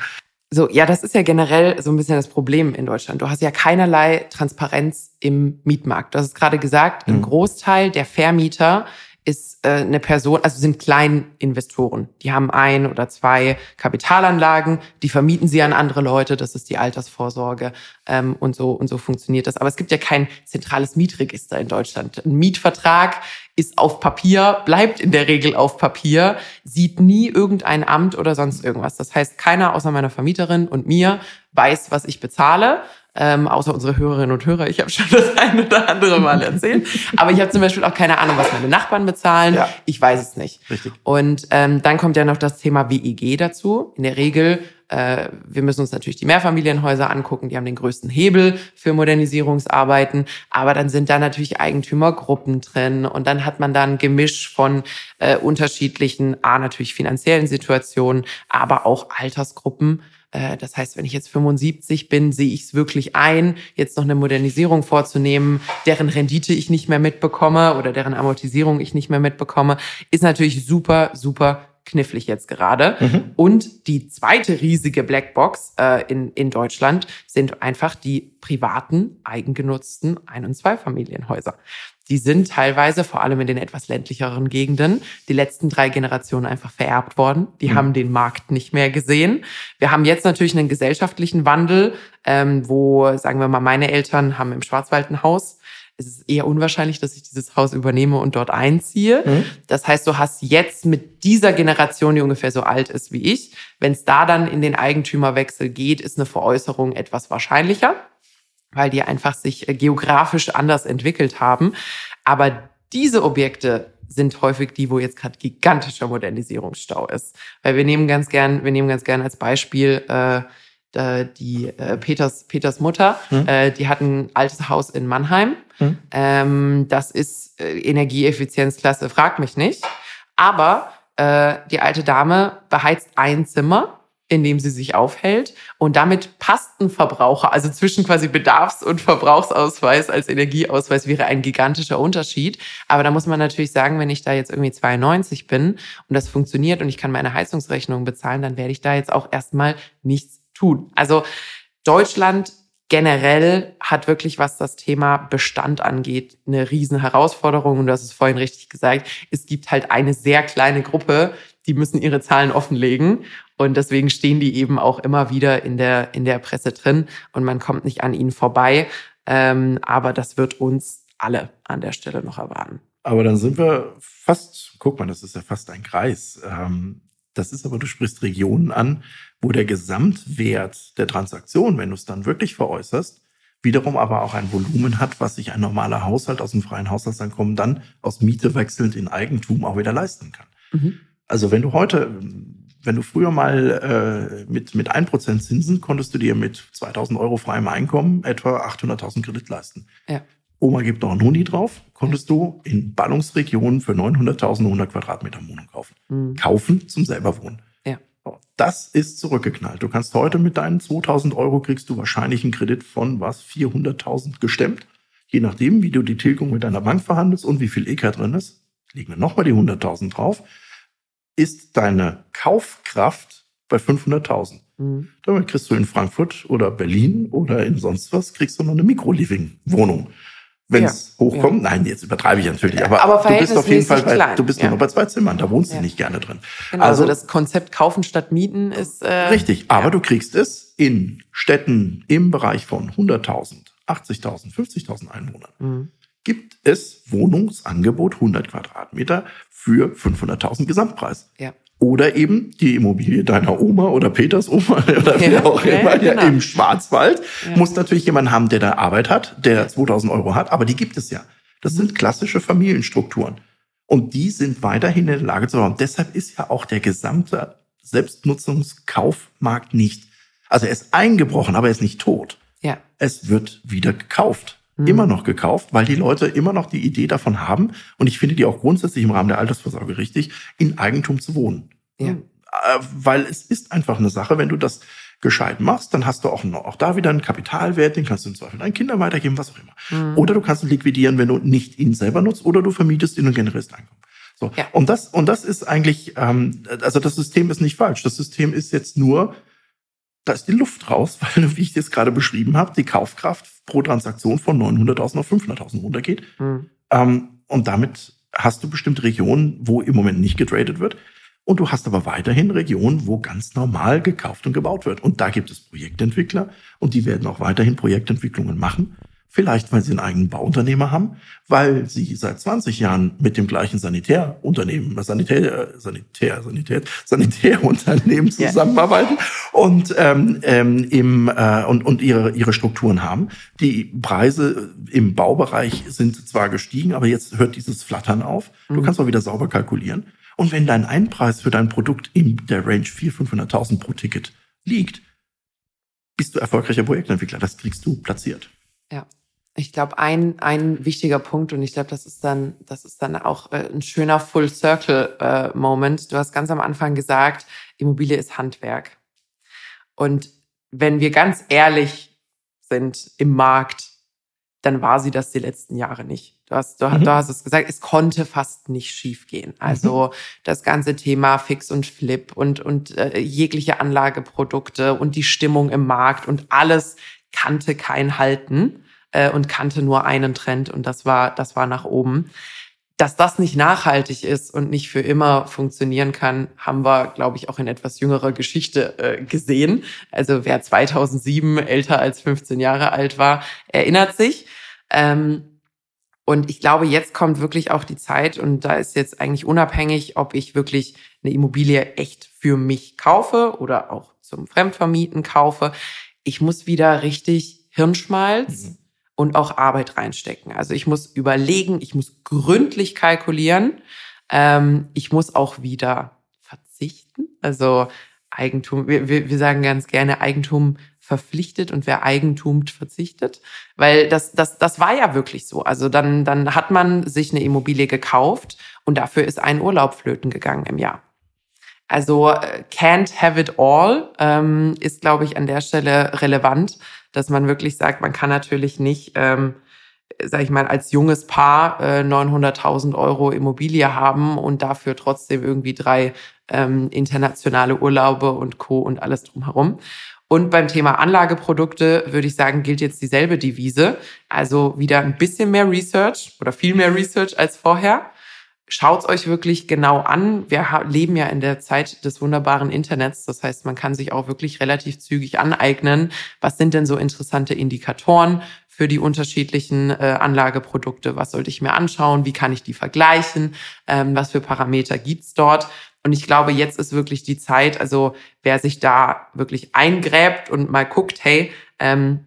So, ja, das ist ja generell so ein bisschen das Problem in Deutschland. Du hast ja keinerlei Transparenz im Mietmarkt. Du hast es gerade gesagt, mhm. ein Großteil der Vermieter ist äh, eine Person, also sind Kleininvestoren. Die haben ein oder zwei Kapitalanlagen, die vermieten sie an andere Leute. Das ist die Altersvorsorge ähm, und so und so funktioniert das. Aber es gibt ja kein zentrales Mietregister in Deutschland. Ein Mietvertrag ist auf Papier, bleibt in der Regel auf Papier, sieht nie irgendein Amt oder sonst irgendwas. Das heißt, keiner außer meiner Vermieterin und mir weiß, was ich bezahle ähm, außer unsere Hörerinnen und Hörer. Ich habe schon das eine oder andere Mal erzählt. Aber ich habe zum Beispiel auch keine Ahnung, was meine Nachbarn bezahlen. Ja. Ich weiß es nicht. Richtig. Und ähm, dann kommt ja noch das Thema WEG dazu. In der Regel, äh, wir müssen uns natürlich die Mehrfamilienhäuser angucken, die haben den größten Hebel für Modernisierungsarbeiten. Aber dann sind da natürlich Eigentümergruppen drin und dann hat man da ein Gemisch von äh, unterschiedlichen, A, natürlich finanziellen Situationen, aber auch Altersgruppen äh, das heißt, wenn ich jetzt 75 bin, sehe ich es wirklich ein, jetzt noch eine Modernisierung vorzunehmen, deren Rendite ich nicht mehr mitbekomme oder deren Amortisierung ich nicht mehr mitbekomme, ist natürlich super, super knifflig jetzt gerade. Mhm. Und die zweite riesige Blackbox äh, in, in Deutschland sind einfach die privaten, eigengenutzten Ein- und Zweifamilienhäuser die sind teilweise, vor allem in den etwas ländlicheren Gegenden, die letzten drei Generationen einfach vererbt worden. Die mhm. haben den Markt nicht mehr gesehen. Wir haben jetzt natürlich einen gesellschaftlichen Wandel, ähm, wo, sagen wir mal, meine Eltern haben im Schwarzwald ein Haus. Es ist eher unwahrscheinlich, dass ich dieses Haus übernehme und dort einziehe. Mhm. Das heißt, du hast jetzt mit dieser Generation, die ungefähr so alt ist wie ich, wenn es da dann in den Eigentümerwechsel geht, ist eine Veräußerung etwas wahrscheinlicher weil die einfach sich äh, geografisch anders entwickelt haben. Aber diese Objekte sind häufig die, wo jetzt gerade gigantischer Modernisierungsstau ist. Weil wir nehmen ganz gern, wir nehmen ganz gern als Beispiel äh, die äh, Peters, Peters Mutter, hm. äh, die hat ein altes Haus in Mannheim. Hm. Ähm, das ist äh, Energieeffizienzklasse, fragt mich nicht. Aber äh, die alte Dame beheizt ein Zimmer in dem sie sich aufhält. Und damit passt ein Verbraucher, also zwischen quasi Bedarfs- und Verbrauchsausweis als Energieausweis wäre ein gigantischer Unterschied. Aber da muss man natürlich sagen, wenn ich da jetzt irgendwie 92 bin und das funktioniert und ich kann meine Heizungsrechnung bezahlen, dann werde ich da jetzt auch erstmal nichts tun. Also Deutschland generell hat wirklich, was das Thema Bestand angeht, eine riesen Herausforderung. Und du hast es vorhin richtig gesagt. Es gibt halt eine sehr kleine Gruppe, die müssen ihre Zahlen offenlegen. Und deswegen stehen die eben auch immer wieder in der, in der Presse drin und man kommt nicht an ihnen vorbei. Ähm, aber das wird uns alle an der Stelle noch erwarten. Aber dann sind wir fast, guck mal, das ist ja fast ein Kreis. Ähm, das ist aber, du sprichst Regionen an, wo der Gesamtwert der Transaktion, wenn du es dann wirklich veräußerst, wiederum aber auch ein Volumen hat, was sich ein normaler Haushalt aus dem freien Haushaltseinkommen dann aus Miete wechselnd in Eigentum auch wieder leisten kann. Mhm. Also wenn du heute wenn du früher mal äh, mit, mit 1% Zinsen konntest du dir mit 2000 Euro freiem Einkommen etwa 800.000 Kredit leisten. Ja. Oma gibt noch einen Huni drauf, konntest du in Ballungsregionen für 900.000 100 Quadratmeter Wohnung kaufen. Mhm. Kaufen zum selber wohnen. Das ist zurückgeknallt. Du kannst heute mit deinen 2000 Euro kriegst du wahrscheinlich einen Kredit von was 400.000 gestemmt. Je nachdem, wie du die Tilgung mit deiner Bank verhandelst und wie viel EK drin ist, liegen wir nochmal die 100.000 drauf ist deine Kaufkraft bei 500.000. Mhm. Damit kriegst du in Frankfurt oder Berlin oder in sonst was, kriegst du noch eine Mikro-Living-Wohnung. Wenn es ja, hochkommt, ja. nein, jetzt übertreibe ich natürlich, aber, aber du bist auf jeden Fall bei, klein. du bist ja. nur noch bei zwei Zimmern, da wohnst du nicht gerne drin. Genau, also, also, das Konzept kaufen statt mieten ist äh, richtig, aber du kriegst es in Städten im Bereich von 100.000, 80.000, 50.000 Einwohnern. Mhm gibt es Wohnungsangebot 100 Quadratmeter für 500.000 Gesamtpreis. Ja. Oder eben die Immobilie deiner Oma oder Peters Oma oder ja, wer auch immer ja, genau. im Schwarzwald. Ja. Muss natürlich jemand haben, der da Arbeit hat, der 2000 Euro hat, aber die gibt es ja. Das sind klassische Familienstrukturen. Und die sind weiterhin in der Lage zu haben. Deshalb ist ja auch der gesamte Selbstnutzungskaufmarkt nicht, also er ist eingebrochen, aber er ist nicht tot. Ja. Es wird wieder gekauft mhm. immer noch gekauft, weil die Leute immer noch die Idee davon haben, und ich finde die auch grundsätzlich im Rahmen der Altersvorsorge richtig, in Eigentum zu wohnen. Ja. Äh, weil es ist einfach eine Sache, wenn du das gescheit machst, dann hast du auch, noch, auch da wieder einen Kapitalwert, den kannst du im Zweifel deinen Kindern weitergeben, was auch immer. Mhm. Oder du kannst ihn liquidieren, wenn du nicht ihn selber nutzt, oder du vermietest ihn und generierst Einkommen. So. Ja. Und das, und das ist eigentlich, ähm, also das System ist nicht falsch. Das System ist jetzt nur, da ist die Luft raus, weil, wie ich das gerade beschrieben habe, die Kaufkraft pro Transaktion von 900.000 auf 500.000 runtergeht. Mhm. Ähm, und damit hast du bestimmte Regionen, wo im Moment nicht getradet wird. Und du hast aber weiterhin Regionen, wo ganz normal gekauft und gebaut wird. Und da gibt es Projektentwickler und die werden auch weiterhin Projektentwicklungen machen. Vielleicht, weil sie einen eigenen Bauunternehmer haben, weil sie seit 20 Jahren mit dem gleichen Sanitärunternehmen, Sanitär, Sanitär, Sanitär, Sanitärunternehmen zusammenarbeiten yeah. und ähm, ähm, im äh, und und ihre ihre Strukturen haben. Die Preise im Baubereich sind zwar gestiegen, aber jetzt hört dieses Flattern auf. Du mhm. kannst auch wieder sauber kalkulieren. Und wenn dein Einpreis für dein Produkt in der Range 400.000, 500.000 pro Ticket liegt, bist du erfolgreicher Projektentwickler. Das kriegst du platziert. Ja ich glaube, ein, ein wichtiger Punkt, und ich glaube, das ist dann, das ist dann auch äh, ein schöner Full Circle äh, Moment. Du hast ganz am Anfang gesagt, Immobilie ist Handwerk. Und wenn wir ganz ehrlich sind im Markt, dann war sie das die letzten Jahre nicht. Du hast, du, mhm. du hast es gesagt, es konnte fast nicht schiefgehen. Also mhm. das ganze Thema Fix und Flip und, und äh, jegliche Anlageprodukte und die Stimmung im Markt und alles kannte kein Halten äh, und kannte nur einen Trend und das war, das war nach oben. Dass das nicht nachhaltig ist und nicht für immer funktionieren kann, haben wir, glaube ich, auch in etwas jüngerer Geschichte äh, gesehen. Also wer 2007 älter als 15 Jahre alt war, erinnert sich. Ähm, und ich glaube, jetzt kommt wirklich auch die Zeit und da ist jetzt eigentlich unabhängig, ob ich wirklich eine Immobilie echt für mich kaufe oder auch zum Fremdvermieten kaufe. Ich muss wieder richtig Hirnschmalz mhm und auch Arbeit reinstecken. Also ich muss überlegen, ich muss gründlich kalkulieren, ähm, ich muss auch wieder verzichten. Also Eigentum, wir, wir, sagen ganz gerne, Eigentum verpflichtet und wer Eigentum verzichtet. Weil das, das, das war ja wirklich so. Also dann, dann hat man sich eine Immobilie gekauft und dafür ist ein Urlaub flöten gegangen im Jahr. Also äh, can't have it all ähm, ist, glaube ich, an der Stelle relevant, dass man wirklich sagt, man kann natürlich nicht, ähm, sag ich mal, als junges Paar äh, 900.000 Euro Immobilie haben und dafür trotzdem irgendwie drei ähm, internationale Urlaube und Co. und alles drumherum. Und beim Thema Anlageprodukte würde ich sagen, gilt jetzt dieselbe Devise. Also wieder ein bisschen mehr Research oder viel mehr Research als vorher. Schaut euch wirklich genau an. Wir leben ja in der Zeit des wunderbaren Internets. Das heißt, man kann sich auch wirklich relativ zügig aneignen. Was sind denn so interessante Indikatoren für die unterschiedlichen äh, Anlageprodukte? Was sollte ich mir anschauen? Wie kann ich die vergleichen? Ähm, was für Parameter gibt's dort? Und ich glaube, jetzt ist wirklich die Zeit, also wer sich da wirklich eingräbt und mal guckt, hey, ähm,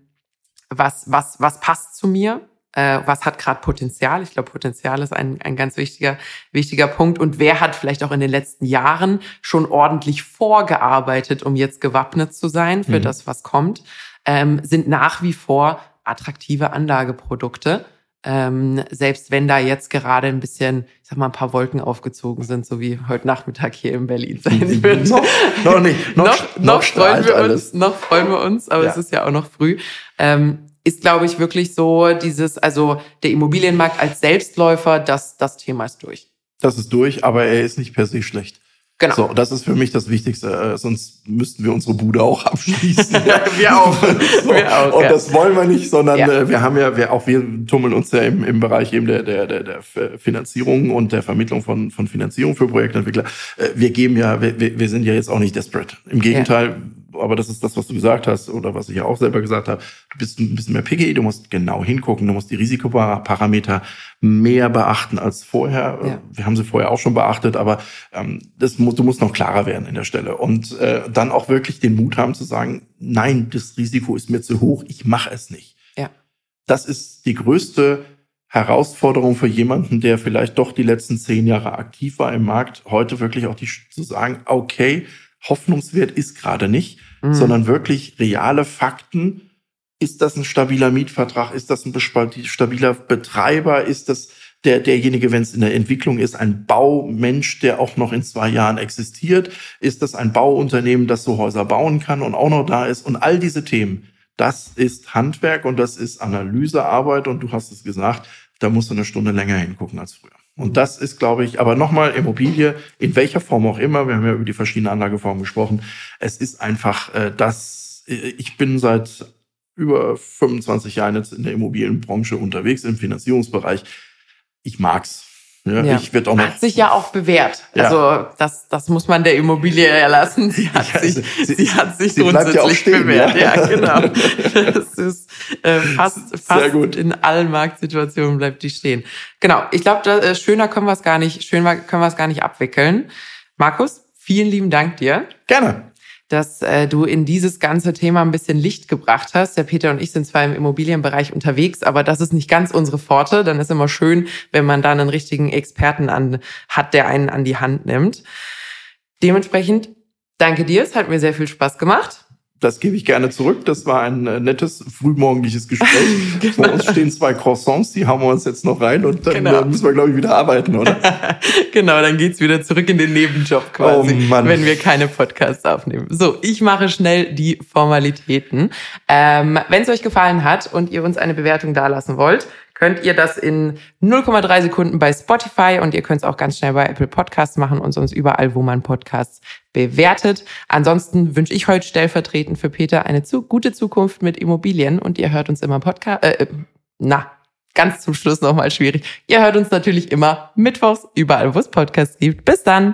was, was, was passt zu mir? Äh, was hat gerade Potenzial? Ich glaube, Potenzial ist ein, ein ganz wichtiger, wichtiger Punkt. Und wer hat vielleicht auch in den letzten Jahren schon ordentlich vorgearbeitet, um jetzt gewappnet zu sein für mhm. das, was kommt, ähm, sind nach wie vor attraktive Anlageprodukte ähm, selbst wenn da jetzt gerade ein bisschen, ich sag mal, ein paar Wolken aufgezogen sind, so wie heute Nachmittag hier in Berlin sein wird. noch, noch nicht. Noch, noch, noch freuen wir alles. uns, noch freuen wir uns, aber ja. es ist ja auch noch früh. Ähm, ist, glaube ich, wirklich so dieses, also der Immobilienmarkt als Selbstläufer, das, das Thema ist durch. Das ist durch, aber er ist nicht per se schlecht. Genau. So, das ist für mich das Wichtigste. Äh, sonst müssten wir unsere Bude auch abschließen. wir auch. so. wir auch und ja. das wollen wir nicht, sondern ja. äh, wir haben ja, wir auch wir tummeln uns ja im, im Bereich eben der, der, der, der Finanzierung und der Vermittlung von, von Finanzierung für Projektentwickler. Äh, wir geben ja, wir, wir sind ja jetzt auch nicht desperate. Im Gegenteil, ja aber das ist das, was du gesagt hast oder was ich ja auch selber gesagt habe. Du bist ein bisschen mehr picky, du musst genau hingucken, du musst die Risikoparameter mehr beachten als vorher. Ja. Wir haben sie vorher auch schon beachtet, aber ähm, das muss, du musst noch klarer werden in der Stelle und äh, dann auch wirklich den Mut haben zu sagen, nein, das Risiko ist mir zu hoch, ich mache es nicht. Ja. Das ist die größte Herausforderung für jemanden, der vielleicht doch die letzten zehn Jahre aktiv war im Markt, heute wirklich auch die zu sagen, okay, Hoffnungswert ist gerade nicht, mhm. sondern wirklich reale Fakten. Ist das ein stabiler Mietvertrag? Ist das ein stabiler Betreiber? Ist das der, derjenige, wenn es in der Entwicklung ist, ein Baumensch, der auch noch in zwei Jahren existiert? Ist das ein Bauunternehmen, das so Häuser bauen kann und auch noch da ist? Und all diese Themen, das ist Handwerk und das ist Analysearbeit und du hast es gesagt, da musst du eine Stunde länger hingucken als früher. Und das ist, glaube ich, aber nochmal Immobilie, in welcher Form auch immer, wir haben ja über die verschiedenen Anlageformen gesprochen, es ist einfach äh, das, äh, ich bin seit über 25 Jahren jetzt in der Immobilienbranche unterwegs, im Finanzierungsbereich. Ich mag's. Ja, ja. Ich wird auch hat sich ja auch bewährt. Ja. Also das, das muss man der Immobilie erlassen. Sie hat ja, sich, sie, sie, hat sich sie grundsätzlich stehen, bewährt. Ja, genau. Das ist äh, fast, fast in allen Marktsituationen bleibt die stehen. Genau. Ich glaube, äh, schöner können wir es gar nicht, schöner können wir es gar nicht abwickeln. Markus, vielen lieben Dank dir. Gerne dass äh, du in dieses ganze Thema ein bisschen Licht gebracht hast. Der Peter und ich sind zwar im Immobilienbereich unterwegs, aber das ist nicht ganz unsere Pforte. Dann ist immer schön, wenn man da einen richtigen Experten an, hat, der einen an die Hand nimmt. Dementsprechend danke dir, es hat mir sehr viel Spaß gemacht das gebe ich gerne zurück. Das war ein äh, nettes frühmorgendliches Gespräch. genau. Vor uns stehen zwei Croissants, die haben wir uns jetzt noch rein und dann genau. müssen wir, glaube ich, wieder arbeiten, oder? genau, dann geht's wieder zurück in den Nebenjob quasi, oh wenn wir keine Podcasts aufnehmen. So, ich mache schnell die Formalitäten. Ähm, wenn es euch gefallen hat und ihr uns eine Bewertung dalassen wollt, könnt ihr das in 0,3 Sekunden bei Spotify und ihr könnt es auch ganz schnell bei Apple Podcasts machen und sonst überall, wo man Podcasts bewertet. Ansonsten wünsche ich heute stellvertretend für Peter eine zu, gute Zukunft mit Immobilien und ihr hört uns immer Podcast, äh, äh, na, ganz zum Schluss nochmal schwierig. Ihr hört uns natürlich immer mittwochs überall, wo es Podcasts gibt. Bis dann!